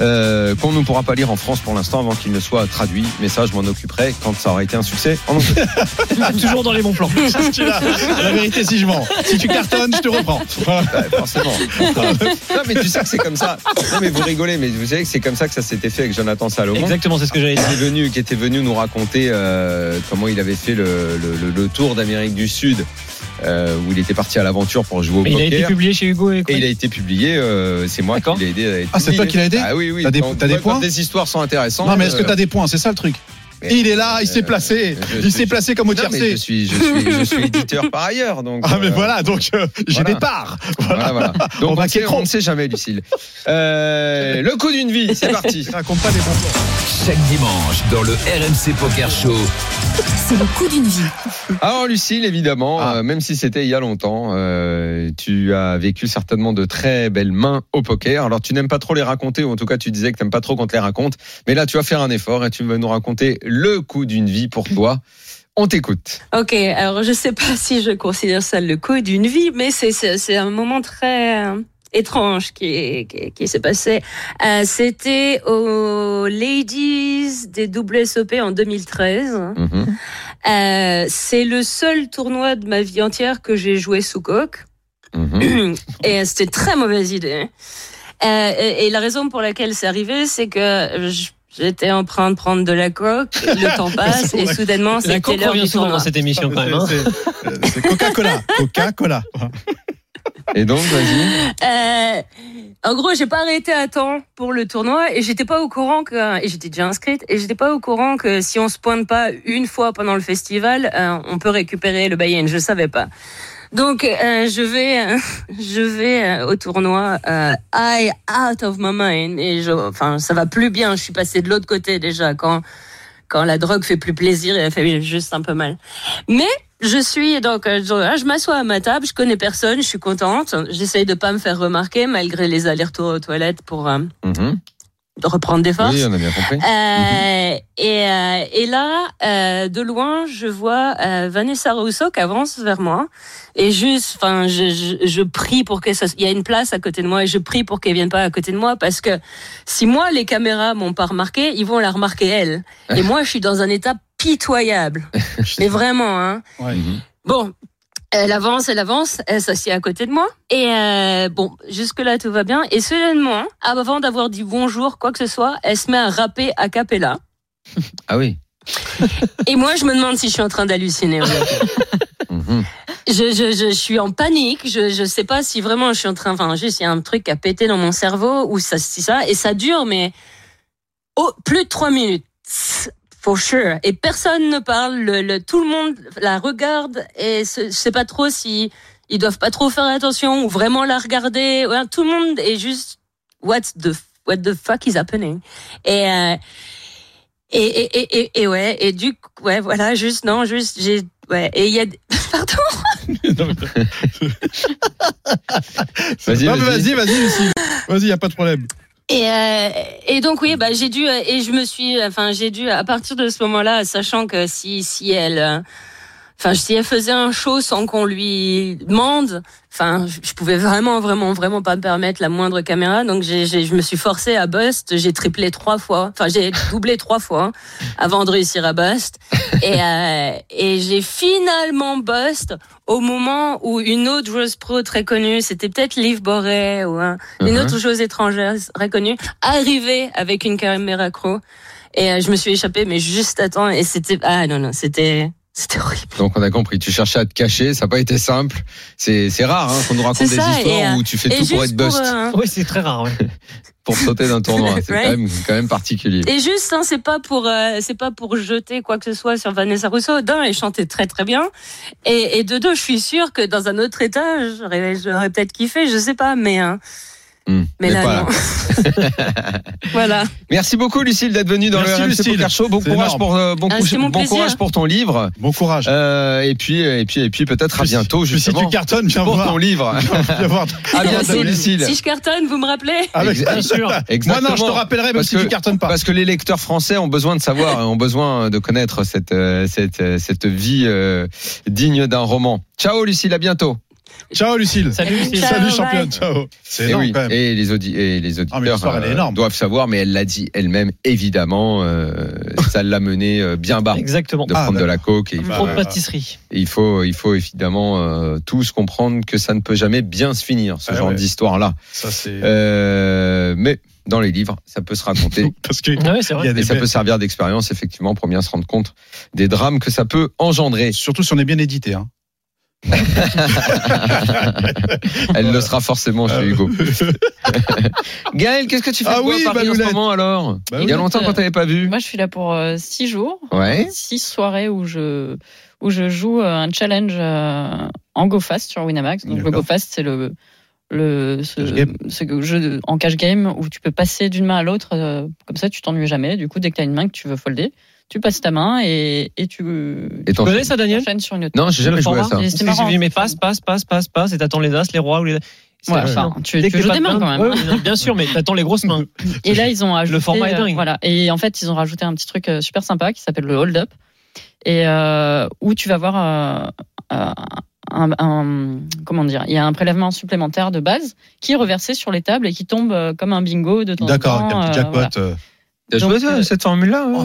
euh, qu'on ne pourra pas lire en France pour l'instant avant qu'il ne soit traduit. Mais ça, je m'en occuperai quand ça aura été un succès en. <laughs> Toujours dans les bons plans. <laughs> La vérité, si je mens. Si tu cartonnes, je te reprends. Voilà. Ouais, forcément. non, mais tu sais que c'est comme ça. Non, mais vous rigolez, mais vous savez que c'est comme ça que ça s'était fait avec Jonathan Salomon. Exactement, c'est ce que j'allais Qui dire. était venu, qui était venu nous raconter euh, comment il avait fait le, le- le- le tour d'Amérique du Sud, euh, où il était parti à l'aventure pour jouer au Mais il a été publié chez Hugo et Et il a été publié, euh, c'est moi qui l'ai aidé à être Ah, c'est toi qui l'as aidé Ah oui, oui. T'as des- t'as des points des histoires sont intéressantes. Non, mais est-ce que euh, tu as des points C'est ça le truc. Il est là, il s'est Euh, placé. Il s'est placé comme au je tiercé. suis, je suis, je suis éditeur par ailleurs, donc. Ah, mais euh, voilà, donc euh, j'ai voilà. des parts. Voilà, voilà. <laughs> Donc On va ne sait, s'écran- on ne sait jamais, Lucille. Euh, le coup d'une vie, c'est parti. Raconte pas des bons plans. Chaque dimanche, dans le RMC Poker Show. C'est le coup d'une vie. Alors Lucille, évidemment, Ah. euh, même si c'était il y a longtemps, euh, tu as vécu certainement de très belles mains au poker. Alors tu n'aimes pas trop les raconter, ou en tout cas tu disais que tu n'aimes pas trop qu'on te les raconte. Mais là, tu vas faire un effort et tu vas nous raconter le coup d'une vie pour toi. On t'écoute. Ok, alors je sais pas si je considère ça le coup d'une vie, mais c'est un moment très euh, étrange qui qui, qui s'est passé. Euh, C'était aux Ladies des WSOP en 2013. Mhm. Euh, c'est le seul tournoi de ma vie entière que j'ai joué sous coque. Mhm. et c'était très mauvaise idée. Euh, et, et la raison pour laquelle c'est arrivé, c'est que je- j'étais en train de prendre de la coque, <laughs> le temps passe et soudainement c'était l'heure du souvent tournoi. dans cette émission quand même. hein. C'est Coca-Cola. Coca-Cola. Et donc, vas-y. Euh, en gros, j'ai pas arrêté à temps pour le tournoi et j'étais pas au courant que et j'étais déjà inscrite et j'étais pas au courant que si on se pointe pas une fois pendant le festival, euh, on peut récupérer le buy-in. Je savais pas. Donc euh, je vais euh, <laughs> je vais euh, au tournoi euh, I out of my mind. Et je enfin ça va plus bien, je suis passé de l'autre côté déjà quand quand la drogue fait plus plaisir, elle fait juste un peu mal. Mais je suis donc, euh, je, je m'assois à ma table, je connais personne, je suis contente. J'essaye de pas me faire remarquer malgré les allers-retours aux toilettes pour euh, Mhm. reprendre des forces. Oui, on a bien compris. Euh, et, euh, et là, euh, de loin, je vois euh, Vanessa Rousseau qui avance vers moi. Et juste, enfin, je, je, je prie pour que ça. Il y a une place à côté de moi et je prie pour qu'elle vienne pas à côté de moi parce que si moi les caméras m'ont pas remarqué, ils vont la remarquer elle. Et <laughs> moi, je suis dans un état pitoyable. <laughs> Mais vraiment, hein. Ouais. Mhm. Bon, elle avance, elle avance, elle s'assied à côté de moi. Et euh, bon, jusque-là, tout va bien. Et soudainement, avant d'avoir dit bonjour, quoi que ce soit, elle se met à rapper a cappella. <laughs> Ah oui. <laughs> Et moi, je me demande si je suis en train d'halluciner. <laughs> Mhm. je, je, je, je suis en panique. Je, je sais pas si vraiment je suis en train. Enfin, juste, il y a un truc qui a pété dans mon cerveau ou ça, si ça. Et ça dure, mais oh, plus de trois minutes. For sure. Et personne ne parle. Le, le- tout le monde la regarde et je sais pas trop si ils doivent pas trop faire attention ou vraiment la regarder. Ouais, tout le monde est juste what the what the fuck is happening? Et euh, et, et, et, ouais, et du coup, ouais, voilà, juste, non, juste, j'ai, ouais, et il y a, <laughs> pardon, <laughs> Vas-y, Non, mais vas-y. vas-y, vas-y, Lucie. Vas-y, y a pas de problème. Et, euh, et donc, oui, bah, j'ai dû, euh, et je me suis, enfin, j'ai dû, à partir de ce moment-là, sachant que si, si elle, euh, enfin, si elle faisait un show sans qu'on lui demande, enfin, je pouvais vraiment, vraiment, vraiment pas me permettre la moindre caméra, donc j'ai, j'ai- je me suis forcée à bust, j'ai triplé trois fois, enfin, j'ai <laughs> doublé trois fois avant de réussir à bust, et, euh, et j'ai finalement bust au moment où une autre joueuse pro très connue, c'était peut-être Liv Boré ou un- une Mhm. autre joueuse étrangère très connue, arrivait avec une caméra pro. Et euh, je me suis échappée, mais juste à temps. Et c'était ah non non, c'était c'était horrible. Donc on a compris. Tu cherchais à te cacher, ça n'a pas été simple. C'est rare hein, qu'on nous raconte des histoires et, euh, où tu fais tout pour être bust, pour, euh, Oui, c'est très rare. ouais. <laughs> pour sauter d'un tournoi. <laughs> C'est Right. quand même quand même particulier. Et juste, hein, c'est pas pour, euh, c'est pas pour jeter quoi que ce soit sur Vanessa Rousseau. D'un, elle chantait très très bien, et, et de deux, je suis sûre que dans un autre état, j'aurais, j'aurais peut-être kiffé, je sais pas, mais, hein, Hmm, mais là pas non. <laughs> voilà. Merci beaucoup Lucille d'être venue dans Merci, le RMC Lucille. Poker Show. Bon C'est courage énorme. pour euh, bon, Ah, bon plaisir. courage pour ton livre. Bon courage. Euh, et puis et puis et puis peut-être à bientôt puis si justement tu cartonnes, viens pour voir. ton livre. <laughs> Viens voir. À <laughs> bientôt Lucille. Si je cartonne, vous me rappelez Avec- Bien sûr. Moi Exactement. non, je te rappellerai même Parce si que- tu cartonnes pas. Parce que les lecteurs français ont besoin de savoir, ont besoin de connaître cette euh, cette euh, cette vie euh, digne d'un roman. Ciao Lucille, à bientôt. Ciao Lucille. Salut, Lucille. Ciao, Salut championne. Ciao. C'est Et, énorme oui, quand même. et les, audi- et les Ah, auditeurs euh, énorme. doivent savoir, mais elle l'a dit elle-même, évidemment, euh, ça l'a mené euh, bien bas Exactement. de Ah, prendre de la coke. Et il Bah, faut, Trop de ouais. pâtisserie. Et il faut, il faut évidemment euh, tous comprendre que ça ne peut jamais bien se finir, ce Ah genre ouais. d'histoire-là. Ça c'est. Euh, mais dans les livres, ça peut se raconter. <laughs> Parce que Ah ouais, vrai. Et ça peut servir d'expérience, effectivement, pour bien se rendre compte des drames que ça peut engendrer. Surtout si on est bien édité. Hein. <laughs> Elle le sera forcément chez Euh, Hugo. <laughs> Gaël, qu'est-ce que tu fais Ah de beau oui, à Paris en ce Baloulette. moment alors Bah Il y a oui. longtemps qu'on t'avait pas vu. Moi, je suis là pour euh, six jours, Ouais. six soirées où je où je joue euh, un challenge euh, en Go Fast sur Winamax. Donc le D'accord. Go Fast, c'est le le ce, Cash game. ce jeu de- en cash game où tu peux passer d'une main à l'autre euh, comme ça, tu t'ennuies jamais. Du coup, dès que tu as une main que tu veux folder, tu passes ta main et et tu Et Tu connais ça, Daniel? Sur une autre. Non, j'ai jamais Le joué à ça. C'est marrant. mais passe, passe, passe, passe, passe, et t'attends les as, les rois ou les. C'est Ouais, enfin, tu, joues des mains main, quand même. ouais, ouais, bien sûr, mais t'attends les grosses mains. Et là, ils ont ajouté, format est euh, dingue. voilà. Et en fait, ils ont rajouté un petit truc euh, super sympa qui s'appelle le hold up, et euh, où tu vas voir euh, euh, un, un- comment dire, il y a un prélèvement supplémentaire de base qui est reversé sur les tables et qui tombe comme un bingo de temps en D'accord, temps. avec un petit euh, jackpot. voilà. T'as Donc, joué euh, cette formule-là Oh,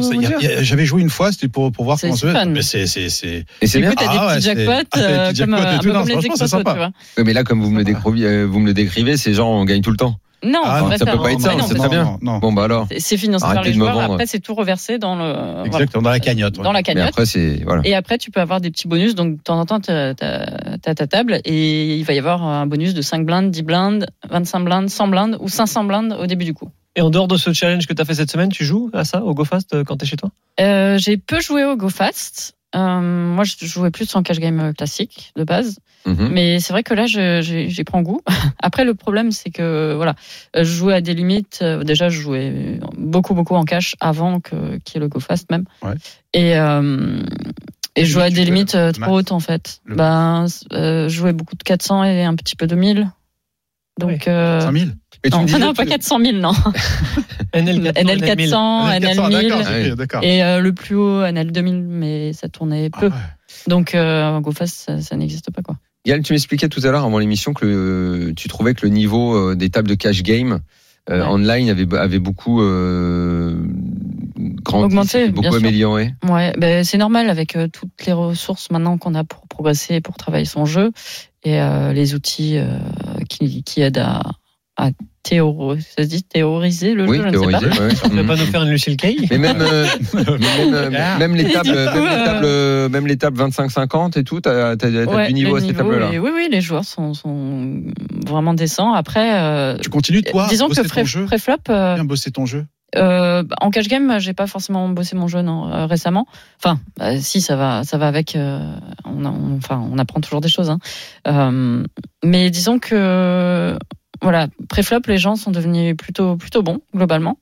J'avais joué une fois, c'était pour, pour voir comment ça fun. Mais c'est. c'est- c'est- Et c'est bien. coup, t'as Ah des petits c'est- jackpots, ah, des euh, petits comme, jackpots et euh, tout. Non, franchement, c'est sympa. tu vois. Mais là, comme vous me le décrivez, euh, vous me le décrivez, c'est genre on gagne tout le temps. Non, Ah, on non, ça peut pas être ça, c'est très bien. Non. Bon bah alors. C'est financé par les joueurs. Après, c'est tout reversé dans le. Exactement, dans la cagnotte. dans la cagnotte. après c'est voilà. Et après, tu peux avoir des petits bonus. Donc, de temps en temps, tu as, ta table et il va y avoir un bonus de 5 blindes, 10 blindes, 25 blindes, 100 blindes ou 500 blindes au début du coup. Et en dehors de ce challenge que t'as fait cette semaine, tu joues à ça, au GoFast, euh, quand t'es chez toi? Euh, j'ai peu joué au Go Fast. Euh, moi, je jouais plus en cash game classique de base. Mhm. Mais c'est vrai que là, j'y prends goût. <laughs> Après, le problème, c'est que voilà, je jouais à des limites. Déjà, je jouais beaucoup, beaucoup en cash avant que qu'il y ait le Go Fast même. Ouais. Et euh, et je jouais à des Tu- limites euh, trop hautes en fait. Le- Ben, euh, je jouais beaucoup de 400 et un petit peu de 1000. Donc, euh, 5000 Et tu non, me disais, non, pas 400 000, non. NL400, NL 400, NL 1000. D'accord, Ouais. ok, d'accord. Et euh, le plus haut, NL 2000, mais ça tournait Ah peu. ouais. Donc, euh, GoFast, ça, ça n'existe pas, quoi. Yann, tu m'expliquais tout à l'heure avant l'émission que le- tu trouvais que le niveau euh, des tables de cash game euh, Ouais. online avait, avait beaucoup euh, grandi, Augmenté, beaucoup amélioré. Ouais, ben c'est normal avec euh, toutes les ressources maintenant qu'on a pour progresser, pour travailler son jeu et euh, les outils euh, qui, qui aident à, à théoriser, ça se dit théoriser le Oui, jeu, je ne théorisé. sais pas. ouais. Tu vas pas Mhm. nous faire une Lucille Kay Mais même, euh, <laughs> mais même, même les tables, même les euh, tables, même les tables 25-50 et tout, t'as, t'as, t'as Ouais, du niveau à ces tables-là. oui, oui, les joueurs sont, sont vraiment décents. Après, euh, Tu continues, toi, disons que préflop, euh, Bien bosser ton jeu. Euh, bah, en cash game, j'ai pas forcément bossé mon jeu non, euh, récemment. Enfin, euh, si ça va, ça va avec. euh, on, a- on- enfin, on apprend toujours des choses. Hein. Euh, mais disons que voilà, préflop, les gens sont devenus plutôt plutôt bons globalement.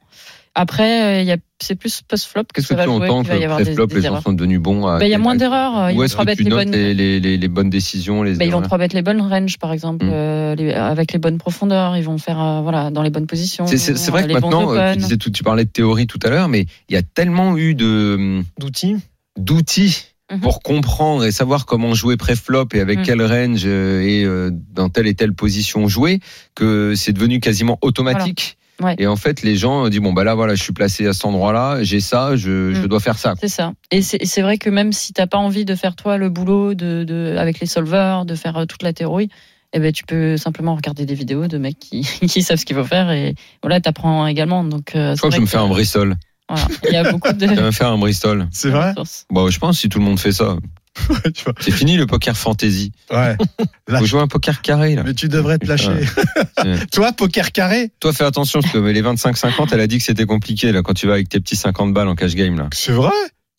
Après, il a c'est plus post-flop que Qu'est-ce que ça va tu jouer entends que pré-flop, les gens sont devenus bons à Bah, Il y a moins d'erreurs. Ils Où vont est-ce que tu les notes bonnes. les, les, les, les bonnes décisions, les Bah, ils vont erreurs trois bêtes les bonnes ranges, par exemple, Mm. euh, les- avec les bonnes profondeurs. Ils vont faire euh, voilà dans les bonnes positions. C'est, c'est, c'est vrai euh, que maintenant, euh, tu, disais tout, tu parlais de théorie tout à l'heure, mais il y a tellement eu de, d'outils. d'outils Mhm. pour comprendre et savoir comment jouer pré-flop et avec Mhm. quel range euh, et euh, dans telle et telle position jouer que c'est devenu quasiment automatique. Ouais. Et en fait, les gens disent bon bah là voilà, je suis placé à cet endroit-là, j'ai ça, je, je Mhm. dois faire ça. C'est ça. Et c'est vrai que même si t'as pas envie de faire toi le boulot de, de avec les solvers, de faire euh, toute la théorie, eh ben tu peux simplement regarder des vidéos de mecs qui, <laughs> qui savent ce qu'il faut faire et voilà, t'apprends également. Donc Je crois que vrai je me fais un Bristol. Voilà. Il y a beaucoup de. <laughs> Tu vas faire un Bristol. C'est vrai. Bon, je pense si tout le monde fait ça. <laughs> C'est fini le poker fantasy. Ouais. <laughs> Faut jouer un poker carré là. Mais tu devrais te lâcher. Ouais. Toi, poker carré Toi, fais attention parce que les 25-50, elle a dit que c'était compliqué là quand tu vas avec tes petits 50 balles en cash game là. C'est vrai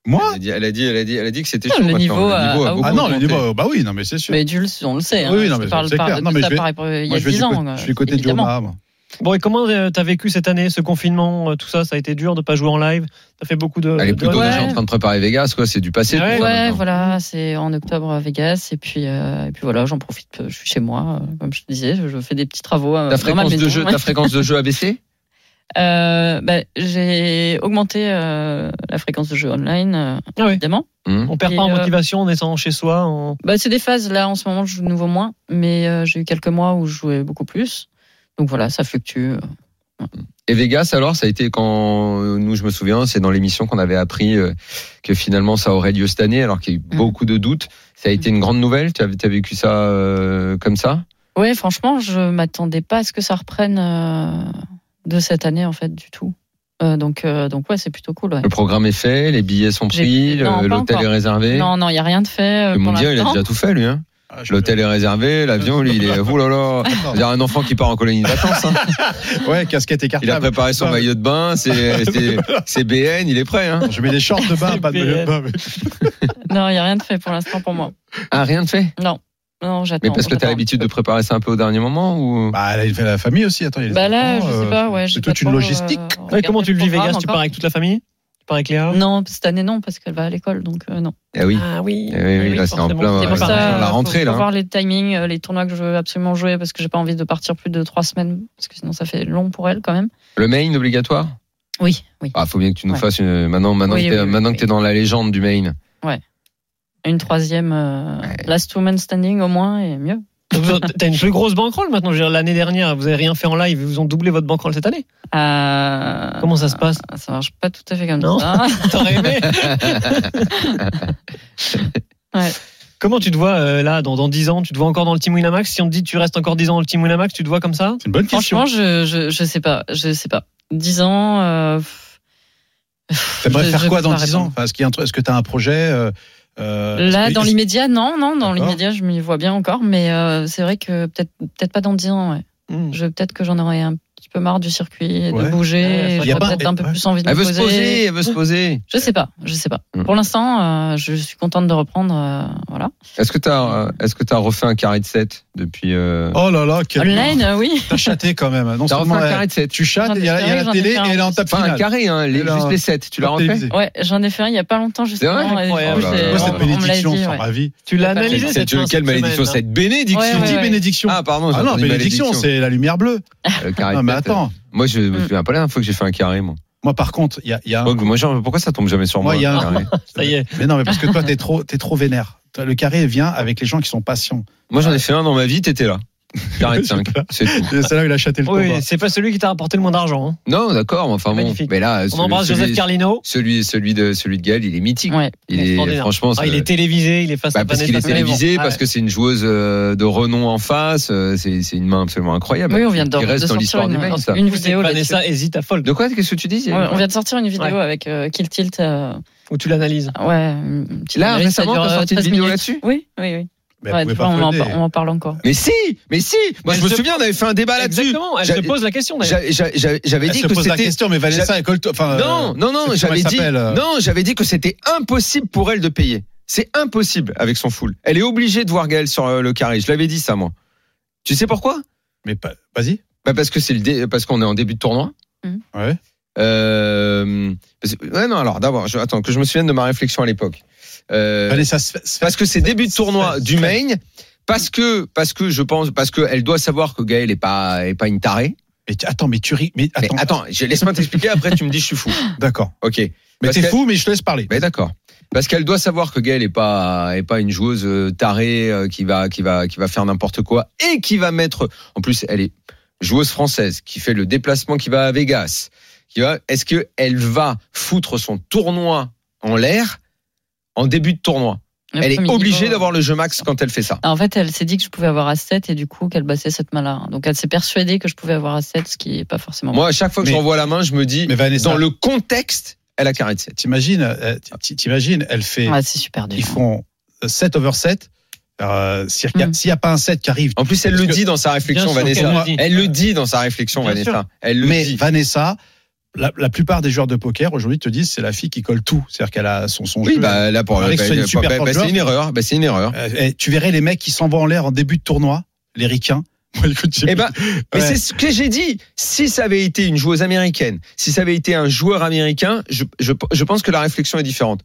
Moi Elle a dit, elle a dit, elle a dit, elle a dit que c'était chaud. le niveau le niveau a Ah non, le niveau, bah oui, non, mais c'est sûr. Mais Jules, on le sait. hein. Oui, non, Je mais c'est pas clair. de Non, mais je vais- il y Moi, a je vais 10 du ans. côté- je suis du côté de évidemment. Bon, et comment euh, t'as vécu cette année, ce confinement, euh, tout ça? Ça a été dur de pas jouer en live? T'as fait beaucoup de. Elle est de- plutôt Ouais. déjà en train de préparer Vegas, quoi. C'est du passé. Ouais, tout Ouais, voilà, c'est en octobre à Vegas et puis et puis voilà, j'en profite. Je suis chez moi, euh, comme je te disais, je fais des petits travaux. euh, Ta fréquence de jeu, ta fréquence de jeu a baissé? <laughs> Euh, bah, j'ai augmenté euh, la fréquence de jeu online, euh, Ah oui. évidemment. Hum. On perd Et, pas en euh, motivation en étant chez soi. En... Bah, c'est des phases. Là, en ce moment, je joue de nouveau moins, mais euh, j'ai eu quelques mois où je jouais beaucoup plus. Donc voilà, ça fluctue. Et Vegas, alors, ça a été quand euh, nous, je me souviens, c'est dans l'émission qu'on avait appris euh, que finalement ça aurait lieu cette année, alors qu'il y a eu Mm. beaucoup de doutes. Ça a été une grande nouvelle. Tu as, vécu ça euh, comme ça? Ouais, franchement, je m'attendais pas à ce que ça reprenne euh, de cette année, en fait, du tout. Euh, donc, euh, donc ouais, c'est plutôt cool. Ouais. Le programme est fait, les billets sont pris, l'hôtel est réservé. Non, non, il y a rien de fait. euh, le pour mondial, il a déjà tout fait, lui. Hein. Ah, L'hôtel est réservé, l'avion, lui, il est. Ouh là là. Il a un enfant qui part en colonie de vacances. hein. <laughs> Ouais, casquette Il a écartable. préparé son maillot de bain, c'est c'est- c'est <laughs> BN, il est prêt. Hein. Je mets des shorts de bain, C'est pas de maillot de bain. mais- Non, il y a rien de fait pour l'instant pour moi. Ah, rien de fait? Non, non, j'attends. Mais parce que tu as j'attends. l'habitude de préparer ça un peu au dernier moment ou? Bah, elle a fait la famille aussi. Attends, il y a Bah là, enfants, je sais euh, pas, ouais. C'est toute une logistique. euh, Ouais, comment tu le vis, Vegas Tu pars avec toute la famille? Avec Léa Non, cette année non, parce qu'elle va à l'école, donc euh, non. Ah oui. Ah oui. Eh oui, oui, là, c'est en plein- C'est Ouais, pour ça, ça, la faut- rentrée, faut, là, hein. voir les timings, euh, les tournois que je veux absolument jouer, parce que j'ai pas envie de partir plus de trois semaines, parce que sinon ça fait long pour elle quand même. Le main obligatoire? Oui, oui. Ah, faut bien que tu nous Ouais. fasses une... maintenant, maintenant Oui, que t'es oui, oui, maintenant oui. que t'es dans la légende du main. Une troisième, euh, last woman standing au moins, et mieux. T'as une plus grosse bankroll maintenant. Je veux dire, L'année dernière, vous avez rien fait en live, ils vous ont doublé votre bankroll cette année. Euh, Comment ça se passe? Ça marche pas tout à fait comme Non. ça. <laughs> T'aurais aimé <laughs> Ouais. Comment tu te vois euh, là dans, dans 10 ans? Tu te vois encore dans le team Winamax? Si on te dit tu restes encore 10 ans dans le team Winamax, tu te vois comme ça? C'est une bonne question. Franchement, je, je, je sais pas, je sais pas. 10 ans. Euh, T'aimerais faire quoi dans pas 10 ans? Enfin, Est-ce qu'il y a un truc- est-ce que tu as un projet euh, Là, dans l'immédiat, non, non, dans l'immédiat, je m'y vois bien encore, mais euh, c'est vrai que peut-être, peut-être pas dans 10 ans. Ouais. Hmm. Je peut-être que j'en aurais un petit peu marre du circuit, Ouais. de bouger, j'aurais pas- peut-être un peu ouais. plus envie de Elle me veut se poser, elle veut se poser. <laughs> Je sais pas, je sais pas. Hmm. Pour l'instant, euh, je suis contente de reprendre, euh, voilà. Est-ce que tu as, est-ce que as refait un carré de 7 depuis. Euh... Oh là là, quel Online, euh, oui. T'as chaté quand même. Non T'as refait seulement un carré de 7 tu chattes, il y a, il y a la télé et elle est en table Pas un carré, hein, les, a juste les 7. Tu l'as refait. Ouais, j'en ai fait un il y a pas longtemps justement. là c'est- là. Cette bénédiction ma vie. Tu l'as analysé C'est cette quelle cette malédiction Cette bénédiction Tu dis bénédiction. Ah, pardon, Ah non, bénédiction, c'est la lumière bleue. Le carré Non, de mais attends. Moi, je me Mm. souviens pas la dernière fois que j'ai fait un carré, moi. Moi, par contre, il y a, y a un- Moi, genre, pourquoi ça tombe jamais sur moi Moi, y a un <laughs> Ça y est. Mais non, mais parce que toi, t'es trop, t'es trop vénère. Le carré vient avec les gens qui sont patients. Moi, j'en ai fait un dans ma vie, t'étais là. Carré de 5. C'est tout. Et C'est là où il a châté le Oui, combat. c'est pas celui qui t'a rapporté le moins d'argent. hein. Non, d'accord, mais enfin bon. Magnifique. Mais là, On celui- embrasse celui, Joseph Carlino. celui, celui de, celui de Gaël, il est mythique. Ouais. Il est, Extraordinaire. franchement, Ah, il est télévisé, il est face Bah, à parce qu'il est télévisé, Ah parce ouais. que c'est une joueuse euh, de renom en face. euh, C'est c'est une main absolument incroyable. Oui, on vient de, qui reste de dans l'histoire sortir du ça. une vidéo. Vanessa hésite à folle. De quoi Qu'est-ce que tu dis on vient de sortir une vidéo avec euh, Kill Tilt. Où tu l'analyses. ouais, Là, récemment, t'as sorti une 13 vidéo là-dessus Oui, oui, oui. Mais Ouais, vois, on, en, on parle encore. Mais si, mais si. Moi, je me se- souviens, on avait fait un débat là-dessus. Exactement, elle se pose la question J'avais dit se que pose la c'était. question, mais Vanessa, elle colle. Enfin, Non, euh, non, j'avais dit. s'appelle, euh Non, j'avais dit que c'était impossible pour elle de payer. C'est impossible avec son full. Elle est obligée de voir Gaël sur euh, le carré. Je l'avais dit ça, moi. Tu sais pourquoi? Mais pas- vas-y. bah parce que c'est le dé- parce qu'on est en début de tournoi. Ouais. Euh, parce- ouais, non, alors d'abord, je- attends, que je me souvienne de ma réflexion à l'époque. Euh, se fait- parce que c'est début de tournoi du fait- main, parce que, parce que je pense, parce qu'elle doit savoir que Gaël est pas, est pas une tarée. Mais attends, mais tu ris. Mais Mais attends, attends, je- laisse-moi t'expliquer, après tu me dis je suis fou. <laughs> D'accord. Ok. Mais t'es que- fou, mais je te laisse parler. Mais d'accord. Parce qu'elle doit savoir que Gaël est pas, est pas une joueuse euh, tarée euh, qui va, qui va, qui va faire n'importe quoi et qui va mettre, en plus, elle est joueuse française qui fait le déplacement qui va à Vegas. Qui va, est-ce que elle va foutre son tournoi en l'air en début de tournoi? Le Elle est obligée niveau. d'avoir le jeu max quand elle fait ça. En fait, elle s'est dit que je pouvais avoir As-7 et du coup qu'elle bassait cette main-là. Donc elle s'est persuadée que je pouvais avoir As-7, ce qui est pas forcément Moi, à chaque fois que Mais- je renvoie la main, je me dis, Mais Vanessa, dans le contexte, elle a carré de 7. T'imagines, euh, t'imagines, elle fait, Ouais, c'est super dur. ils font euh, 7 over 7. Euh, s'il y a- Mm. n'y a pas un 7 qui arrive, En plus, elle le dit dans sa réflexion, Vanessa. Elle le dit dans sa réflexion, Vanessa. Elle le mais dit. Vanessa, la, la plupart des joueurs de poker aujourd'hui te disent c'est la fille qui colle tout. C'est-à-dire qu'elle a son, son Oui, jeu. bah, là, pour, Pareil bah, que c'est une bah, bah, bah, c'est une erreur. Bah, c'est une erreur. Euh, eh, tu verrais les mecs qui s'envoient en l'air en début de tournoi, les ricains. <laughs> Eh ben, mais Ouais. c'est ce que j'ai dit. Si ça avait été une joueuse américaine, si ça avait été un joueur américain, je, je, je pense que la réflexion est différente.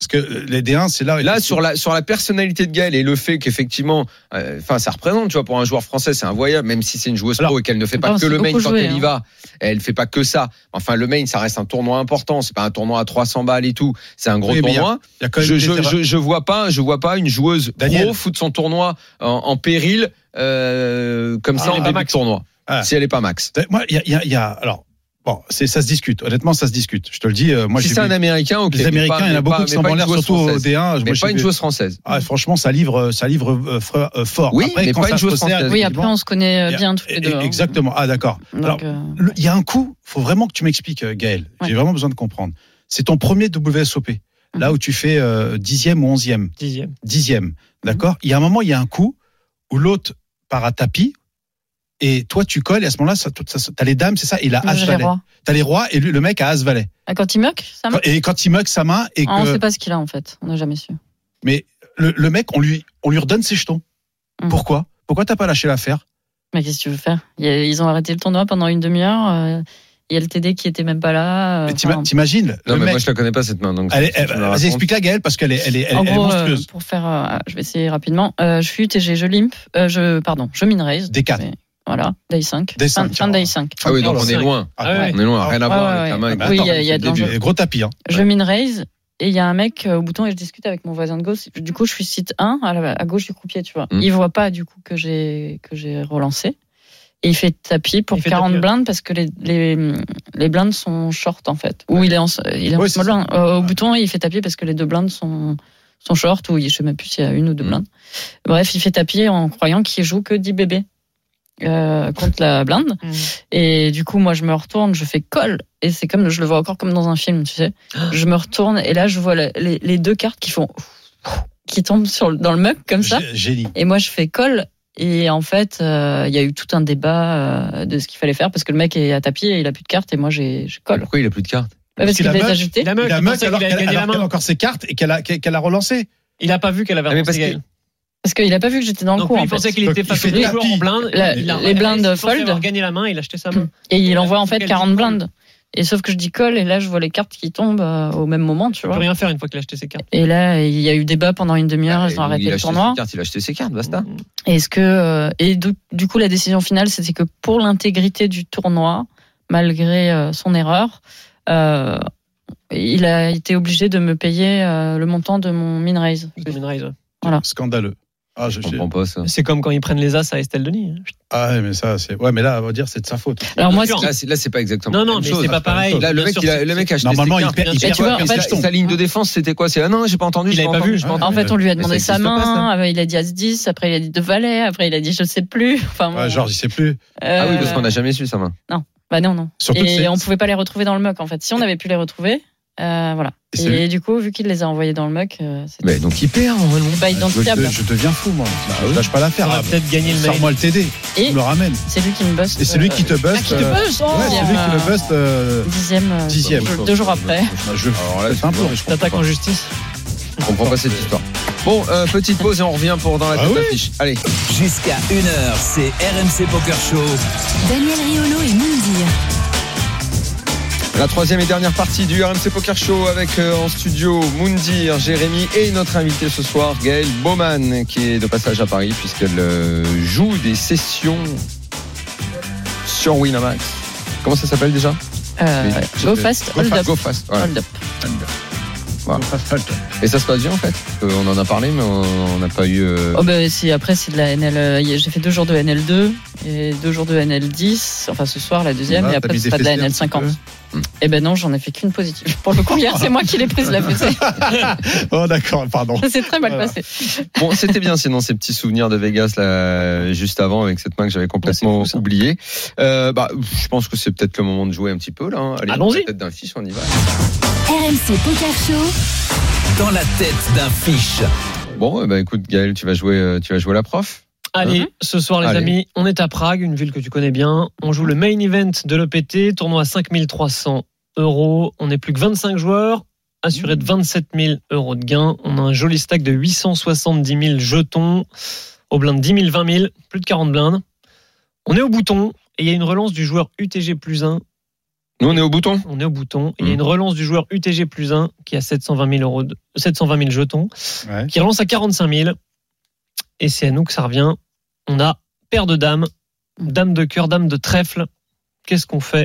Parce que euh, les D1, c'est là. Là, sur la, sur la personnalité de Gaël et le fait qu'effectivement, euh, enfin, ça représente, tu vois, pour un joueur français, c'est invoyable, même si c'est une joueuse Alors, pro et qu'elle ne fait pas non, que le main quand joué, elle y hein. va. Elle fait pas que ça. Enfin, le main, ça reste un tournoi important. C'est pas un tournoi à 300 balles et tout. C'est un gros Oui, mais il y a- tournoi. il y a quand même Je, je, erreurs. je, je vois pas, je vois pas une joueuse Daniel. pro foutre son tournoi en, en péril, euh, comme Ah, ça en début de tournoi. Ah. Si elle est pas max. Moi, il y a, il y a- il y a- alors. Bon, c'est ça se discute. Honnêtement, ça se discute. Je te le dis. euh, moi, si c'est un américain, ok. les mais Américains, pas- il y en a mais beaucoup pas- qui mais s'en l'air, surtout au française. D1. Mais Moi, j'ai pas une joueuse française. Ah, franchement, ça livre, ça livre euh, euh, fort. Oui, mais quand pas ça une se joueuse française. Oui, après, on se connaît euh, bien tous les deux. hein. Exactement. Ah, d'accord. Donc, Alors, euh, il y a un coup, faut vraiment que tu m'expliques, euh, Gaël. J'ai Ouais. vraiment besoin de comprendre. C'est ton premier WSOP, là Mhm. où tu fais euh, dixième ou onzième. Dixième. Dixième, d'accord? Il y a un moment, il y a un coup où l'autre part à tapis et toi tu colles et à ce moment-là, ça, ça- ça- t'as les dames, c'est ça Il a moi, as valet. rois. T'as les rois et lui, le mec a as valet. Ah, Quand il muck, ça marche Et quand il mug sa main et Ah, On que, sait pas ce qu'il a en fait. On n'a jamais su. mais le, le mec, on lui, on lui redonne ses jetons. Mhm. Pourquoi? Pourquoi t'as pas lâché l'affaire? Mais qu'est-ce que tu veux faire? Ils ont arrêté le tournoi pendant une demi-heure. euh, Il y a le TD qui était même pas là. euh, Mais enfin, T'imagines Non, le mais mec. moi, je la connais pas cette main. Donc, Elle la Vas-y, explique-la, Gaël, parce qu'elle est, elle est, elle, en elle est gros, euh, monstrueuse. pour faire, euh, je vais essayer rapidement. Euh, je suis UTG, je limp, euh, je pardon, je min raise. D4. Mais Voilà, day 5. Day fin, 5, fin de day 5. Ah oui, donc Oh, on est loin. Ah ouais. On est loin, rien à Ouais, voir ouais, avec la main. Ah, Oui, il y a- y a de Gros tapis, hein. Je min raise et il y a un mec euh, au bouton et je discute avec mon voisin de gauche. Du coup, je suis site 1 à, la- à gauche du croupier, tu vois. Mm. Il voit pas du coup que j'ai que j'ai relancé. Et il fait tapis pour fait 40 tapis, ouais. blindes parce que les, les, les blindes sont short en fait. Ou il est en, il est en small blind. Euh, au bouton, il fait tapis parce que les deux blindes sont, sont short ou je sais même plus s'il y a une ou deux Mm. blindes. Bref, il fait tapis en croyant qu'il joue que 10 bébés. Euh, contre la blinde Mm. et du coup moi je me retourne je fais colle et c'est comme je le vois encore comme dans un film tu sais <gasps> je me retourne et là je vois la- les, les deux cartes qui font qui tombent sur dans le mug comme ça Gé- Génie. et moi je fais colle et en fait euh, il y a eu tout un débat euh, de ce qu'il fallait faire parce que le mec est à tapis et il a plus de cartes et moi j'ai je colle Pourquoi il a plus de cartes? Parce qu'il qu'il a les a mug. jetés Il a Il a alors la alors qu'elle a main. encore ses cartes et qu'elle a, qu'elle qu'elle a relancé. Il a pas vu qu'elle avait Ah, parce. Parce qu'il a pas vu que j'étais dans le Donc coup lui, en il pensait qu'il était il face fait aux deux tapis. joueurs en blinde. La- Il a- les blindes il fold. avoir gagné la main, il a jeté sa main. et il Il a envoie en fait qu'elle 40 dit colle. blindes et sauf que je dis colle et là je vois les cartes qui tombent euh, au même moment tu Il peut vois rien faire une fois qu'il a jeté ses cartes. et là il y a eu débat pendant une demi-heure Ah, ils ont il arrêté a le acheté tournoi ses cartes, il a acheté ses cartes, basta. Est-ce que euh, et du, du coup la décision finale c'était que pour l'intégrité du tournoi, malgré euh, son erreur, euh, il a été obligé de me payer euh, le montant de mon min raise. Minrise, ouais. Scandaleux. Ah, je, Je comprends pas ça. C'est comme quand ils prennent les as à Estelle Denis. ah ouais, mais ça, c'est. Ouais, mais là, on va dire, c'est de sa faute. Alors moi, Là, c'est- là, c'est pas exactement. Non, non, mais c'est pas pareil. Là, le mec, sûr, il a, le mec a acheté Normalement, il perd- il perd Sa, ligne de défense, c'était quoi? C'est ah non, j'ai pas entendu. Il pas vu, entendu. en fait, on lui a demandé sa main, euh, il a dit As 10, après il a dit de valet, après il a dit je sais plus. Enfin, genre, il sait plus. Ah oui, euh, parce qu'on n'a jamais su sa main. Bah non, non. Surtout Et on pouvait pas les retrouver dans le muck en fait. Si on avait pu les retrouver, euh, voilà. Et du coup, vu qu'il les a envoyés dans le muck, euh, Mais donc il perd normalement. pas Je, identifiable. je deviens fou, moi. je oui. lâche pas l'affaire. On va Ah, peut-être gagner le. Sors-moi le TD. Et me le ramènes. c'est lui qui me buste. Et c'est lui qui te euh, buste. Ah, qui te euh, buste oh, Ouais, c'est lui qui euh, le buste. euh, Dixième, euh, Dixième. deux- deux jours après. bah, je- Alors là, c'est un peu. je T'attaques en justice. Je comprends pas cette histoire. Bon, euh, petite pause et on revient pour dans la Ah tête oui d'affiche. Allez. Jusqu'à 1h, c'est RMC Poker Show. Daniel Riolo et Moundir. La troisième et dernière partie du RMC Poker Show avec euh, en studio Moundir, Jérémy et notre invité ce soir, Gaël Baumann, qui est de passage à Paris puisqu'elle euh, joue des sessions sur Winamax. Comment ça s'appelle déjà? Euh, go fast, hold up. Go fast. voilà. Hold up. Voilà. Et ça se passe bien en fait. Euh, on en a parlé, mais on n'a pas eu. euh, Oh bah, si, après, c'est de la NL. euh, J'ai fait deux jours de NL2 et deux jours de NL10. Enfin, ce soir, la deuxième. Là, et après, mis ce des sera de la fessées un petit NL50. Et ben non, j'en ai fait qu'une positive. Pour le coup, hier, c'est moi qui l'ai prise, la fessée. <laughs> Oh, d'accord, pardon. Ça s'est très mal Voilà. passé. Bon, c'était bien sinon ces petits souvenirs de Vegas là juste avant avec cette main que j'avais complètement Ouais, c'est oubliée. Euh, bah, je pense que c'est peut-être le moment de jouer un petit peu là. hein. Allez, Allons-y. la tête d'un fiche, on y va. RMC Poker Show. Dans la tête d'un fiche. Bon, eh ben, écoute Gaël, tu vas jouer, euh, tu vas jouer la prof. Allez, ce soir, les Allez. amis, on est à Prague, une ville que tu connais bien. On joue le main event de l'EPT, tournoi à 5300 euros. On est plus que 25 joueurs, assuré de 27 000 euros de gains. On a un joli stack de 870 000 jetons, au blind 10 000, 20 000, plus de 40 blindes. On est au bouton et il y a une relance du joueur UTG plus 1. Nous, on est au bouton. On est au bouton. Il y a Mhm. une relance du joueur UTG plus 1 qui a 720 000 euros, de- 720 000 jetons Ouais. qui relance à 45 000. Et c'est à nous que ça revient. On a paire de dames, dame de cœur, dame de trèfle. Qu'est-ce qu'on fait?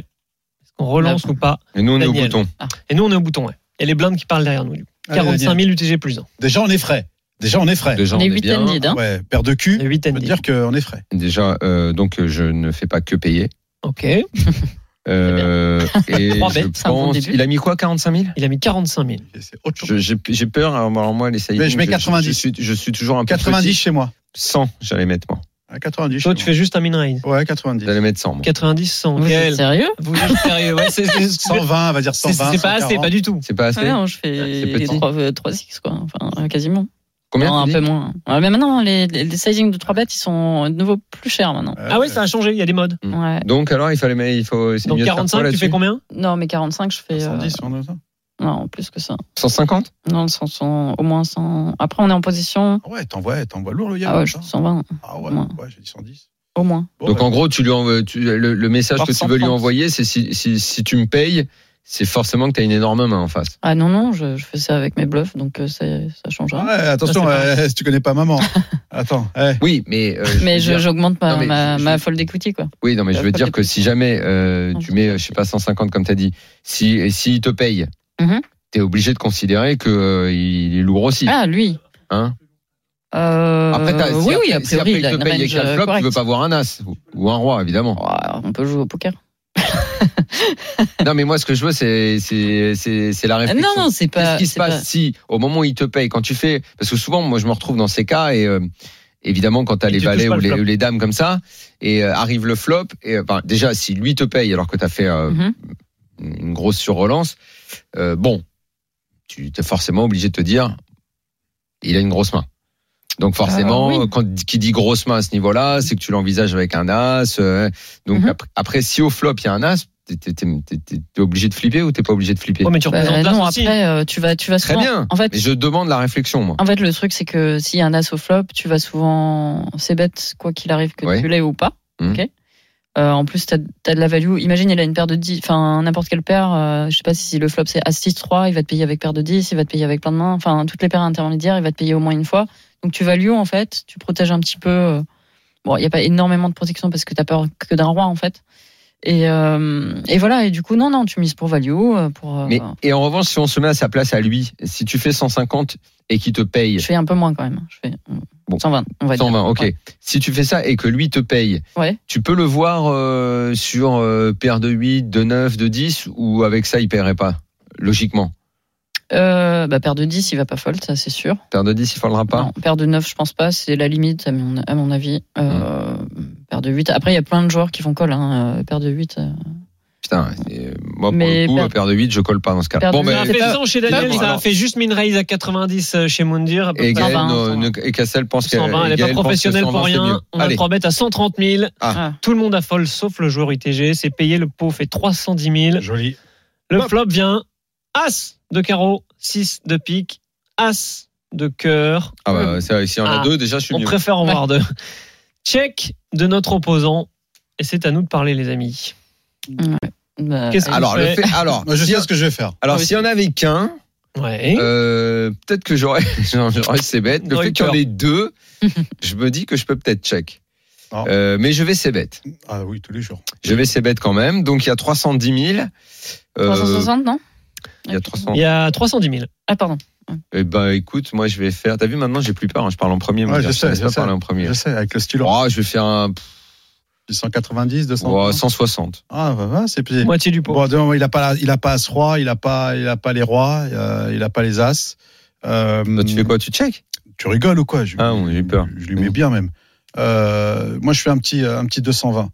Est-ce qu'on relance Là. ou pas? Et nous, on est au bouton. Et nous, on est au bouton, ouais. Et les blindes qui parlent derrière nous. du coup. Allez, 45 Daniel. 000 UTG plus 1. Déjà, on est frais. Déjà, on est frais. Déjà, On on est est 8 bien. hein. Ouais, paire de cul. Et 8 Ça and veut 10. dire qu'on est frais. Déjà, euh, donc je ne fais pas que payer. Ok. <laughs> Euh, et <laughs> je bon pense, début. il a mis quoi, 45 000 Il a mis 45 000. C'est autre chose. Je- J'ai peur. Alors, alors moi, les Mais je mets 90. Je, suis, je suis toujours un peu 90 petit. chez moi. 100, j'allais mettre moi. Ah, 90 Toi, tu moi. fais juste un min raise. Ouais, 90. J'allais mettre 100. moi. 90, 100. Vous êtes sérieux? vous êtes sérieux Ouais, c'est c'est- c'est- 120, on va dire c'est- 120. c'est pas assez, 140. pas du tout. C'est pas assez Ouais, non, je C'est fais petit. 3, 3X, quoi. Enfin, euh, quasiment. Combien Non, un peu moins. Ouais, mais maintenant, les, les, les sizing de 3 bêtes, ils sont de nouveau plus chers maintenant. Ah ouais, ça a changé, il y a des modes. Mm. Ouais. Donc alors, il fallait, mais il faut. Donc mieux de faire 45, tu fais combien? Non, mais 45, je fais. euh, 110, on a ça. non, plus que ça. 150 Non, 100, 100, au moins 100. Après, on est en position. Ah Ouais, t'envoies, t'envoies lourd le Ah Yamaha. ouais, je fais 120, Ah ouais, ouais, j'ai dit 110. au moins. Bon, Donc bah, en gros, tu lui envoies, tu- le, le message Par que tu veux lui 130. envoyer, c'est si, si, si tu me payes, c'est forcément que tu as une énorme main en face. Ah non, non, je, je fais ça avec mes bluffs, donc euh, ça, ça change rien. Ouais, attention, euh, <laughs> si tu connais pas maman. <laughs> Attends, eh. Oui, mais. euh, mais j'augmente ma, ma, je- ma je- fold equity, quoi. Oui, non, mais je la veux folle dire que si jamais euh, tu mets, je sais pas, 150 comme tu as dit, si, et s'il te paye, Mhm. tu es obligé de considérer que euh, il est lourd aussi. Ah, lui. Hein Euh, après, t'as- si oui, oui, après- a si après priori, il il a te paye avec un euh, flop, tu correcte. veux pas voir un as ou- ou un roi, évidemment. Ouais, on peut jouer au poker. <laughs> non, mais moi, ce que je veux, c'est c'est c'est c'est la réflexion. Non, non, c'est pas. Qu'est-ce qui se passe pas- si, au moment où il te paye, quand tu fais, parce que souvent, moi, je me retrouve dans ces cas et euh, évidemment, quand tu as Et les tu valets ou le les, flop. ou les dames comme ça, et euh, arrive le flop, et euh, enfin, déjà, si lui te paye alors que tu as fait euh, Mhm. une grosse surrelance, euh, bon, tu es forcément obligé de te dire, il a une grosse main. Donc forcément, Euh, oui. quand qui dit grosse main à ce niveau-là, c'est que tu l'envisages avec un as. euh, donc Mhm. après, après, si au flop il y a un as, t'es obligé de flipper ou t'es pas obligé de flipper? Ouais, mais tu Bah, non, aussi. après, euh, tu vas, tu vas Très souvent. bien. En fait, Mais je demande la réflexion, moi. En fait, le truc, c'est que s'il y a un as au flop, tu vas souvent. C'est bête, quoi qu'il arrive, que Ouais. tu l'aies ou pas. Mhm. Ok? Euh, en plus, tu as, de la value. Imagine, il a une paire de 10, enfin, n'importe quelle paire. euh, je sais pas si le flop c'est As-6-3, il va te payer avec paire de 10, il va te payer avec plein de mains. Enfin, toutes les paires intermédiaires, il va te payer au moins une fois. Donc, tu value, en fait, tu protèges un petit peu. euh, Bon, il n'y a pas énormément de protection parce que tu as peur que d'un roi, en fait. Et, euh, et voilà, et du coup, non, non, tu mises pour value. euh, Pour, euh, Mais et en revanche, si on se met à sa place à lui, si tu fais 150 et qu'il te paye je fais un peu moins quand même. Je fais Bon. 120, on va 120, dire. ok. Ouais. Si tu fais ça et que lui te paye, Ouais. tu peux le voir euh, sur paire de 8, de 9, de 10 ou avec ça il paierait pas logiquement? Euh, bah, paire de 10, il va pas fold, ça c'est sûr. Paire de 10, il faudra pas. Non, paire de 9, je pense pas, c'est la limite à mon, à mon avis. Euh, Paire de 8. Après, il y a plein de joueurs qui font call. Hein. euh, Paire de 8. euh. Putain, moi pour Mais le coup, paire- paire de 8, je colle pas dans ce cas. Bon a fait pas- 100 chez Daniel, ça a fait juste min raise à 90 euh, chez peu et près. Gaël, 120, no- 120. no- et Cassel pense que 120, elle est Gaël pas professionnelle 120, pour rien. On a Allez. 3 bêtes à 130 000. Ah. Tout le monde a folle sauf le joueur ITG. C'est payé, le pot fait 310 000. Joli. Le Hop. flop vient As de carreau, 6 de pique, As de cœur. Ah bah ça, si on a Ah. deux, déjà je suis On mieux. préfère en voir deux. Check de notre opposant. Et c'est à nous de parler, les amis. Bah, Qu'est-ce. Alors, le fait- fait, alors, je si, sais ce que je vais faire. alors s'il y en avait qu'un, Ouais. euh, peut-être que j'aurais, <laughs> j'aurais c'est bête. Le fait qu'il y en ait deux, <laughs> je me dis que je peux peut-être check. Oh. Euh, mais je vais c'est bête. Ah oui, tous les jours. Je vais c'est bête quand même. Donc il y a 310 000. Euh, 360, non? Il y a 300. Il y a 310 000. Ah, pardon. Eh ben, écoute, moi, je vais faire. T'as vu, maintenant, j'ai plus peur. hein, Je parle en premier. moi, Ouais, je sais, je pas sais. parler en premier. Je sais, avec le stylo. Oh, je vais faire un 190, 200. ouais, 160. Ah, bah, bah, c'est petit. Moitié du pot. Bon, non, il a pas, la- il a pas as roi, il a pas, il a pas les rois, euh, il a pas les as. Euh, Bah, tu fais quoi Tu check? Tu rigoles ou quoi? Je, Ah, oui, j'ai eu peur. Je lui mets bien même. Euh, moi, je fais un petit, euh, un petit 220.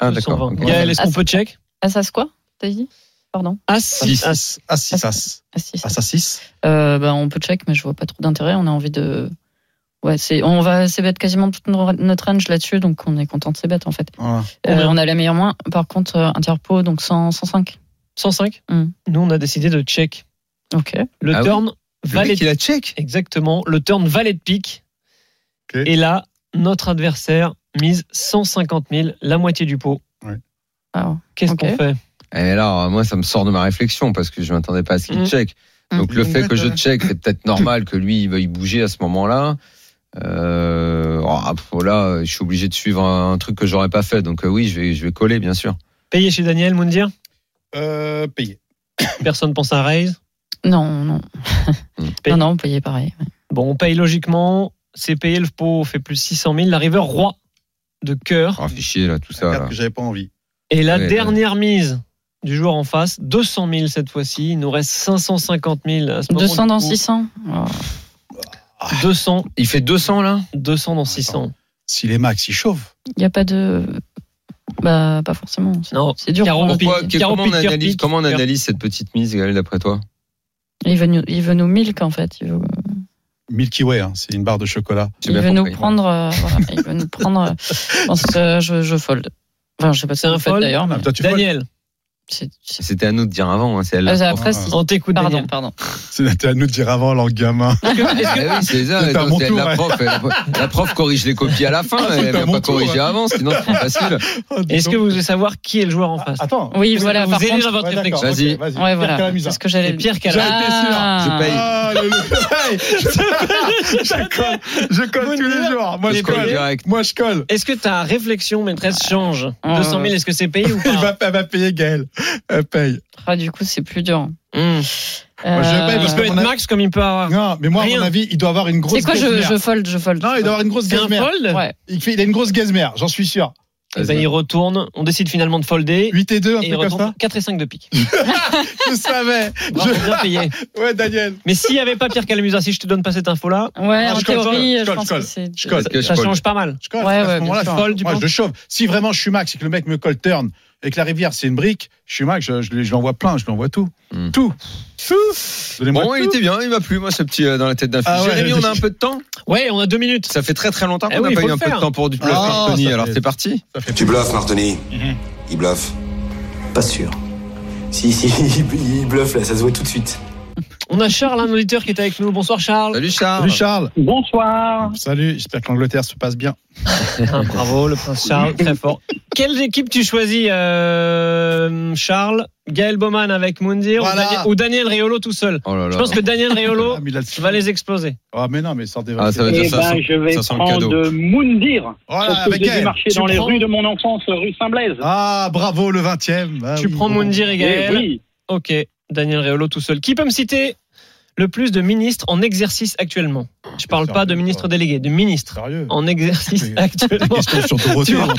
Ah, d'accord. 220. ok. Gaël, est-ce qu'on peut check? Ah, ça, c'est quoi T'as dit? Pardon As, Six. As. As 6 as. Ah, si, As à 6. On peut check, mais je vois pas trop d'intérêt. On a envie de. Ouais, c'est, on va c'est bête quasiment toute no- notre range là-dessus, donc on est content de ces bêtes en fait. Voilà. Euh, on a la meilleure moins. Par contre, euh, interpo, donc 100, 105. 105 Hmm. Nous, on a décidé de check. Ok. Le Ah oui turn Le valet mec, il a check. Exactement. Le turn valet de pique. Ok. Et là, notre adversaire mise 150 000, la moitié du pot. Alors, Qu'est-ce Ok. qu'on fait? Et là, moi, ça me sort de ma réflexion parce que je m'attendais pas à ce qu'il Mm. check. Donc, Mm. le fait que je check, c'est peut-être normal que lui, il veuille bouger à ce moment-là. Euh, oh, ah, là, je suis obligé de suivre un, un truc que j'aurais pas fait. Donc, euh, oui, je vais, je vais coller, bien sûr. Payé chez Daniel, Moundir Euh, payé. Personne pense à un raise? Non, non. Paye. <laughs> non, non, on payait pareil. Bon, on paye logiquement. C'est payé, le pot fait plus 600 000. La river roi de cœur. Oh, fichier, là, tout ça. carte là. que j'avais pas envie. Et la Ouais, dernière mise du joueur en face, 200 000 cette fois-ci. Il nous reste 550 000 à ce moment 200 du dans coup. 600. Oh. 200, Il fait 200, là 200 dans 600. Si les max, ils chauffent. Il n'y a pas de. Bah, pas forcément. C'est- Non, C'est dur. Caro pique. Caro comment, on analyse, pique, comment on cœur. analyse cette petite mise, Gaël, d'après toi? Il veut nous, il veut nous milk en fait. Il veut, Milky Way, hein, c'est une barre de chocolat. Il veut nous compris. prendre. euh, <laughs> voilà, il veut nous prendre. euh, je pense que je, je fold. Enfin, je sais pas si C'est un fold d'ailleurs. mais Ah, toi, tu vois, Daniel, C'était à nous de dire avant. hein, c'est elle. Ah, la après, si. on t'écoute, Pardon, Daniel. pardon. <laughs> C'était à nous de dire avant, l'an gamin. Oui, c'est la, prof, elle- la prof corrige les copies à la fin. Ah, elle vient pas tour, corriger ouais. avant, sinon c'est trop facile. <laughs> Est-ce que vous voulez savoir qui est le joueur en face? Attends. Oui, Vous- voilà. vous Par contre, votre Ouais, réflexion. Vas-y. ouais, voilà. C'est ce que j'allais. Pierre Calamusa. Je paye. Je, colle, je colle tous les jours. Moi, Je colle direct. Moi, je colle. Est-ce que ta réflexion, maîtresse, change? Ah. 200 000, est-ce que c'est payé ou <laughs> Il pas? va, elle va payer Gaël. <laughs> Elle paye. Ah, du coup, c'est plus dur. Hmm. Moi, je paye Il parce peut être max comme il peut avoir. Non, mais moi, à mon avis, il doit avoir une grosse C'est quoi, je, je fold, je fold. Non, il doit avoir une grosse un gazmère. Ouais. Il, fait, il a une grosse gazmère, j'en suis sûr. Eh ben, il retourne. On décide finalement de folder. 8 et 2, un Et il truc comme retourne ça 4 et 5 de pique. <laughs> Je savais. Bravo, bien payé. Je- <laughs> Ouais, Daniel. Mais s'il n'y avait pas Pierre Calamusa, si je te donne pas cette info-là, Ouais, Ah, en je théorie, je je pense je que c'est. Je je ça change pas mal. Je colle. Ouais, à ce moment-là, je fold, moi, je chauffe. Si vraiment je suis max et que le mec me colle turn et que la rivière c'est une brique, je suis max, je, je, lui- je lui envoie plein, je lui envoie tout. Hmm. Tout. Tout. Bon, il était bien, il m'a plu, moi, ce petit euh, dans la tête d'un. Ah ouais, Jérémy, on a un peu de temps Ouais, on a deux minutes. Ça fait très très longtemps Eh qu'on oui, n'a pas eu un peu de temps pour du bluff, Ah, Martoni. ça Alors c'est parti Tu bluffes, Martoni Mhm. Il bluffe. Pas sûr. Si, si, il, <laughs> il bluffe là, ça se voit tout de suite. On a Charles, un auditeur qui est avec nous. Bonsoir Charles. Salut Charles. Salut Charles. Bonsoir. Salut, j'espère que l'Angleterre se passe bien. <laughs> Bravo, le prince Charles, très fort. Quelle équipe tu choisis, euh, Charles? Gaël Bowman avec Moundir ou, Voilà. Daniel, ou Daniel Riolo tout seul? Oh là là. Je pense que Daniel Riolo Ah, va les exploser. Ah, mais non, mais sans des Ah, ça va Eh dire ça. ben, sent- je vais ça prendre Moundir. Voilà, parce que j'ai Tu dans les rues de mon enfance, rue Saint-Blaise. Ah, bravo, le 20e. Ah tu oui, prends bon. Moundir et Eh Gaël? oui. Ok, Daniel Riolo tout seul. Qui peut me citer le plus de ministres en exercice actuellement? Je parle pas de ministre délégué, de ministre Sérieux en exercice actuellement. <laughs> Question sur Dorothée, vois,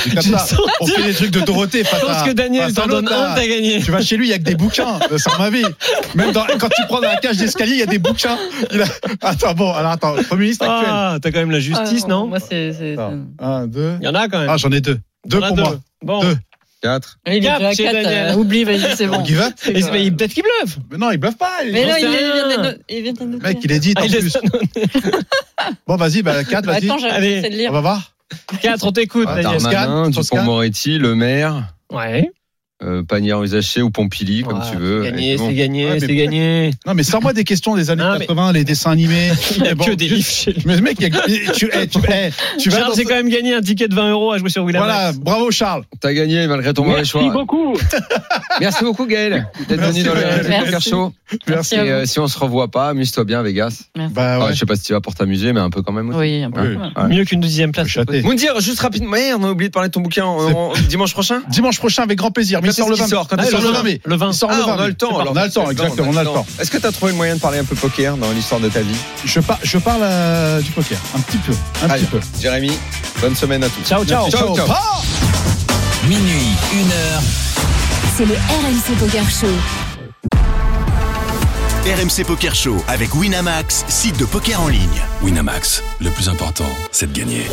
On fait des trucs de Dorothée Je pense que Daniel t'en donne un, t'as gagné. Tu vas chez lui, il y a que des bouquins, euh, sur ma vie. Même dans- quand tu prends dans la cage d'escalier, il y a des bouquins. Il a- Attends, bon, alors attends, Premier ministre actuel. Ah, t'as quand même la justice, Ah, non? Moi, c'est. c'est- Un, deux. Il y en a quand même. Ah, j'en ai deux. Deux pour moi. Bon. Deux. 4. Il est Cap déjà à chez 4. Daniel. Oublie, vas-y, c'est <laughs> bon. Up Et c'est- mais Peut-être qu'il bluffe. Mais non, il bluffe pas. il- Mais sais il vient de no- il vient de noter. Mec, il est dit Ah, en il plus. <laughs> Bon, vas-y, bah, 4, vas-y. Attends, j'essaie Allez. de le On lire. va voir. 4, on t'écoute, Ah, Daniel. Darmanin, Toscane. Dupont-Moretti, Le Maire, Ouais. Euh, Panière-Usaché ou Pompili, comme Ouais, tu veux. C'est gagné, bon. c'est gagné, Ouais, c'est gagné. Non, mais sors-moi des questions des années Ah, mais- 80, les dessins animés. <laughs> Il n'y a bon, que des livres chez lui. Mais mec, il y a- tu, eh, tu, eh, tu vas Charles, dans j'ai ce- quand même gagné un ticket de 20 euros à jouer sur William. Voilà, bravo Charles. T'as gagné malgré ton mauvais Merci choix. beaucoup. <laughs> Merci beaucoup Gaël d'être Merci, venu dans le Gaël. Merci. Poker Show. Merci Et euh, si on se revoit pas, amuse-toi bien Vegas. Bah Ah, ouais. je sais pas si tu vas pour t'amuser, mais un peu quand même. aussi. Oui, un peu. Oui. Ouais. Mieux qu'une deuxième place. Chaté. Moundir, juste rapidement, on a oublié de parler de ton bouquin dimanche prochain. Dimanche prochain, avec grand plaisir. Sort le Qu'est-ce 20. qui sort Quand il il sort sort le 20 mai. Le 20. Il sort Ah, le 20 on a le temps. On a le temps, exactement, on a le temps. Est-ce que tu as trouvé le moyen de parler un peu poker dans l'histoire de ta vie Je, par- je parle euh, du poker, un petit peu. Un Allez, petit peu. Jérémy, bonne semaine à tous. Ciao, ciao. Ciao, ciao. Ah Minuit, une heure. C'est le RMC Poker Show. RMC Poker Show avec Winamax, site de poker en ligne. Winamax, le plus important, c'est de gagner.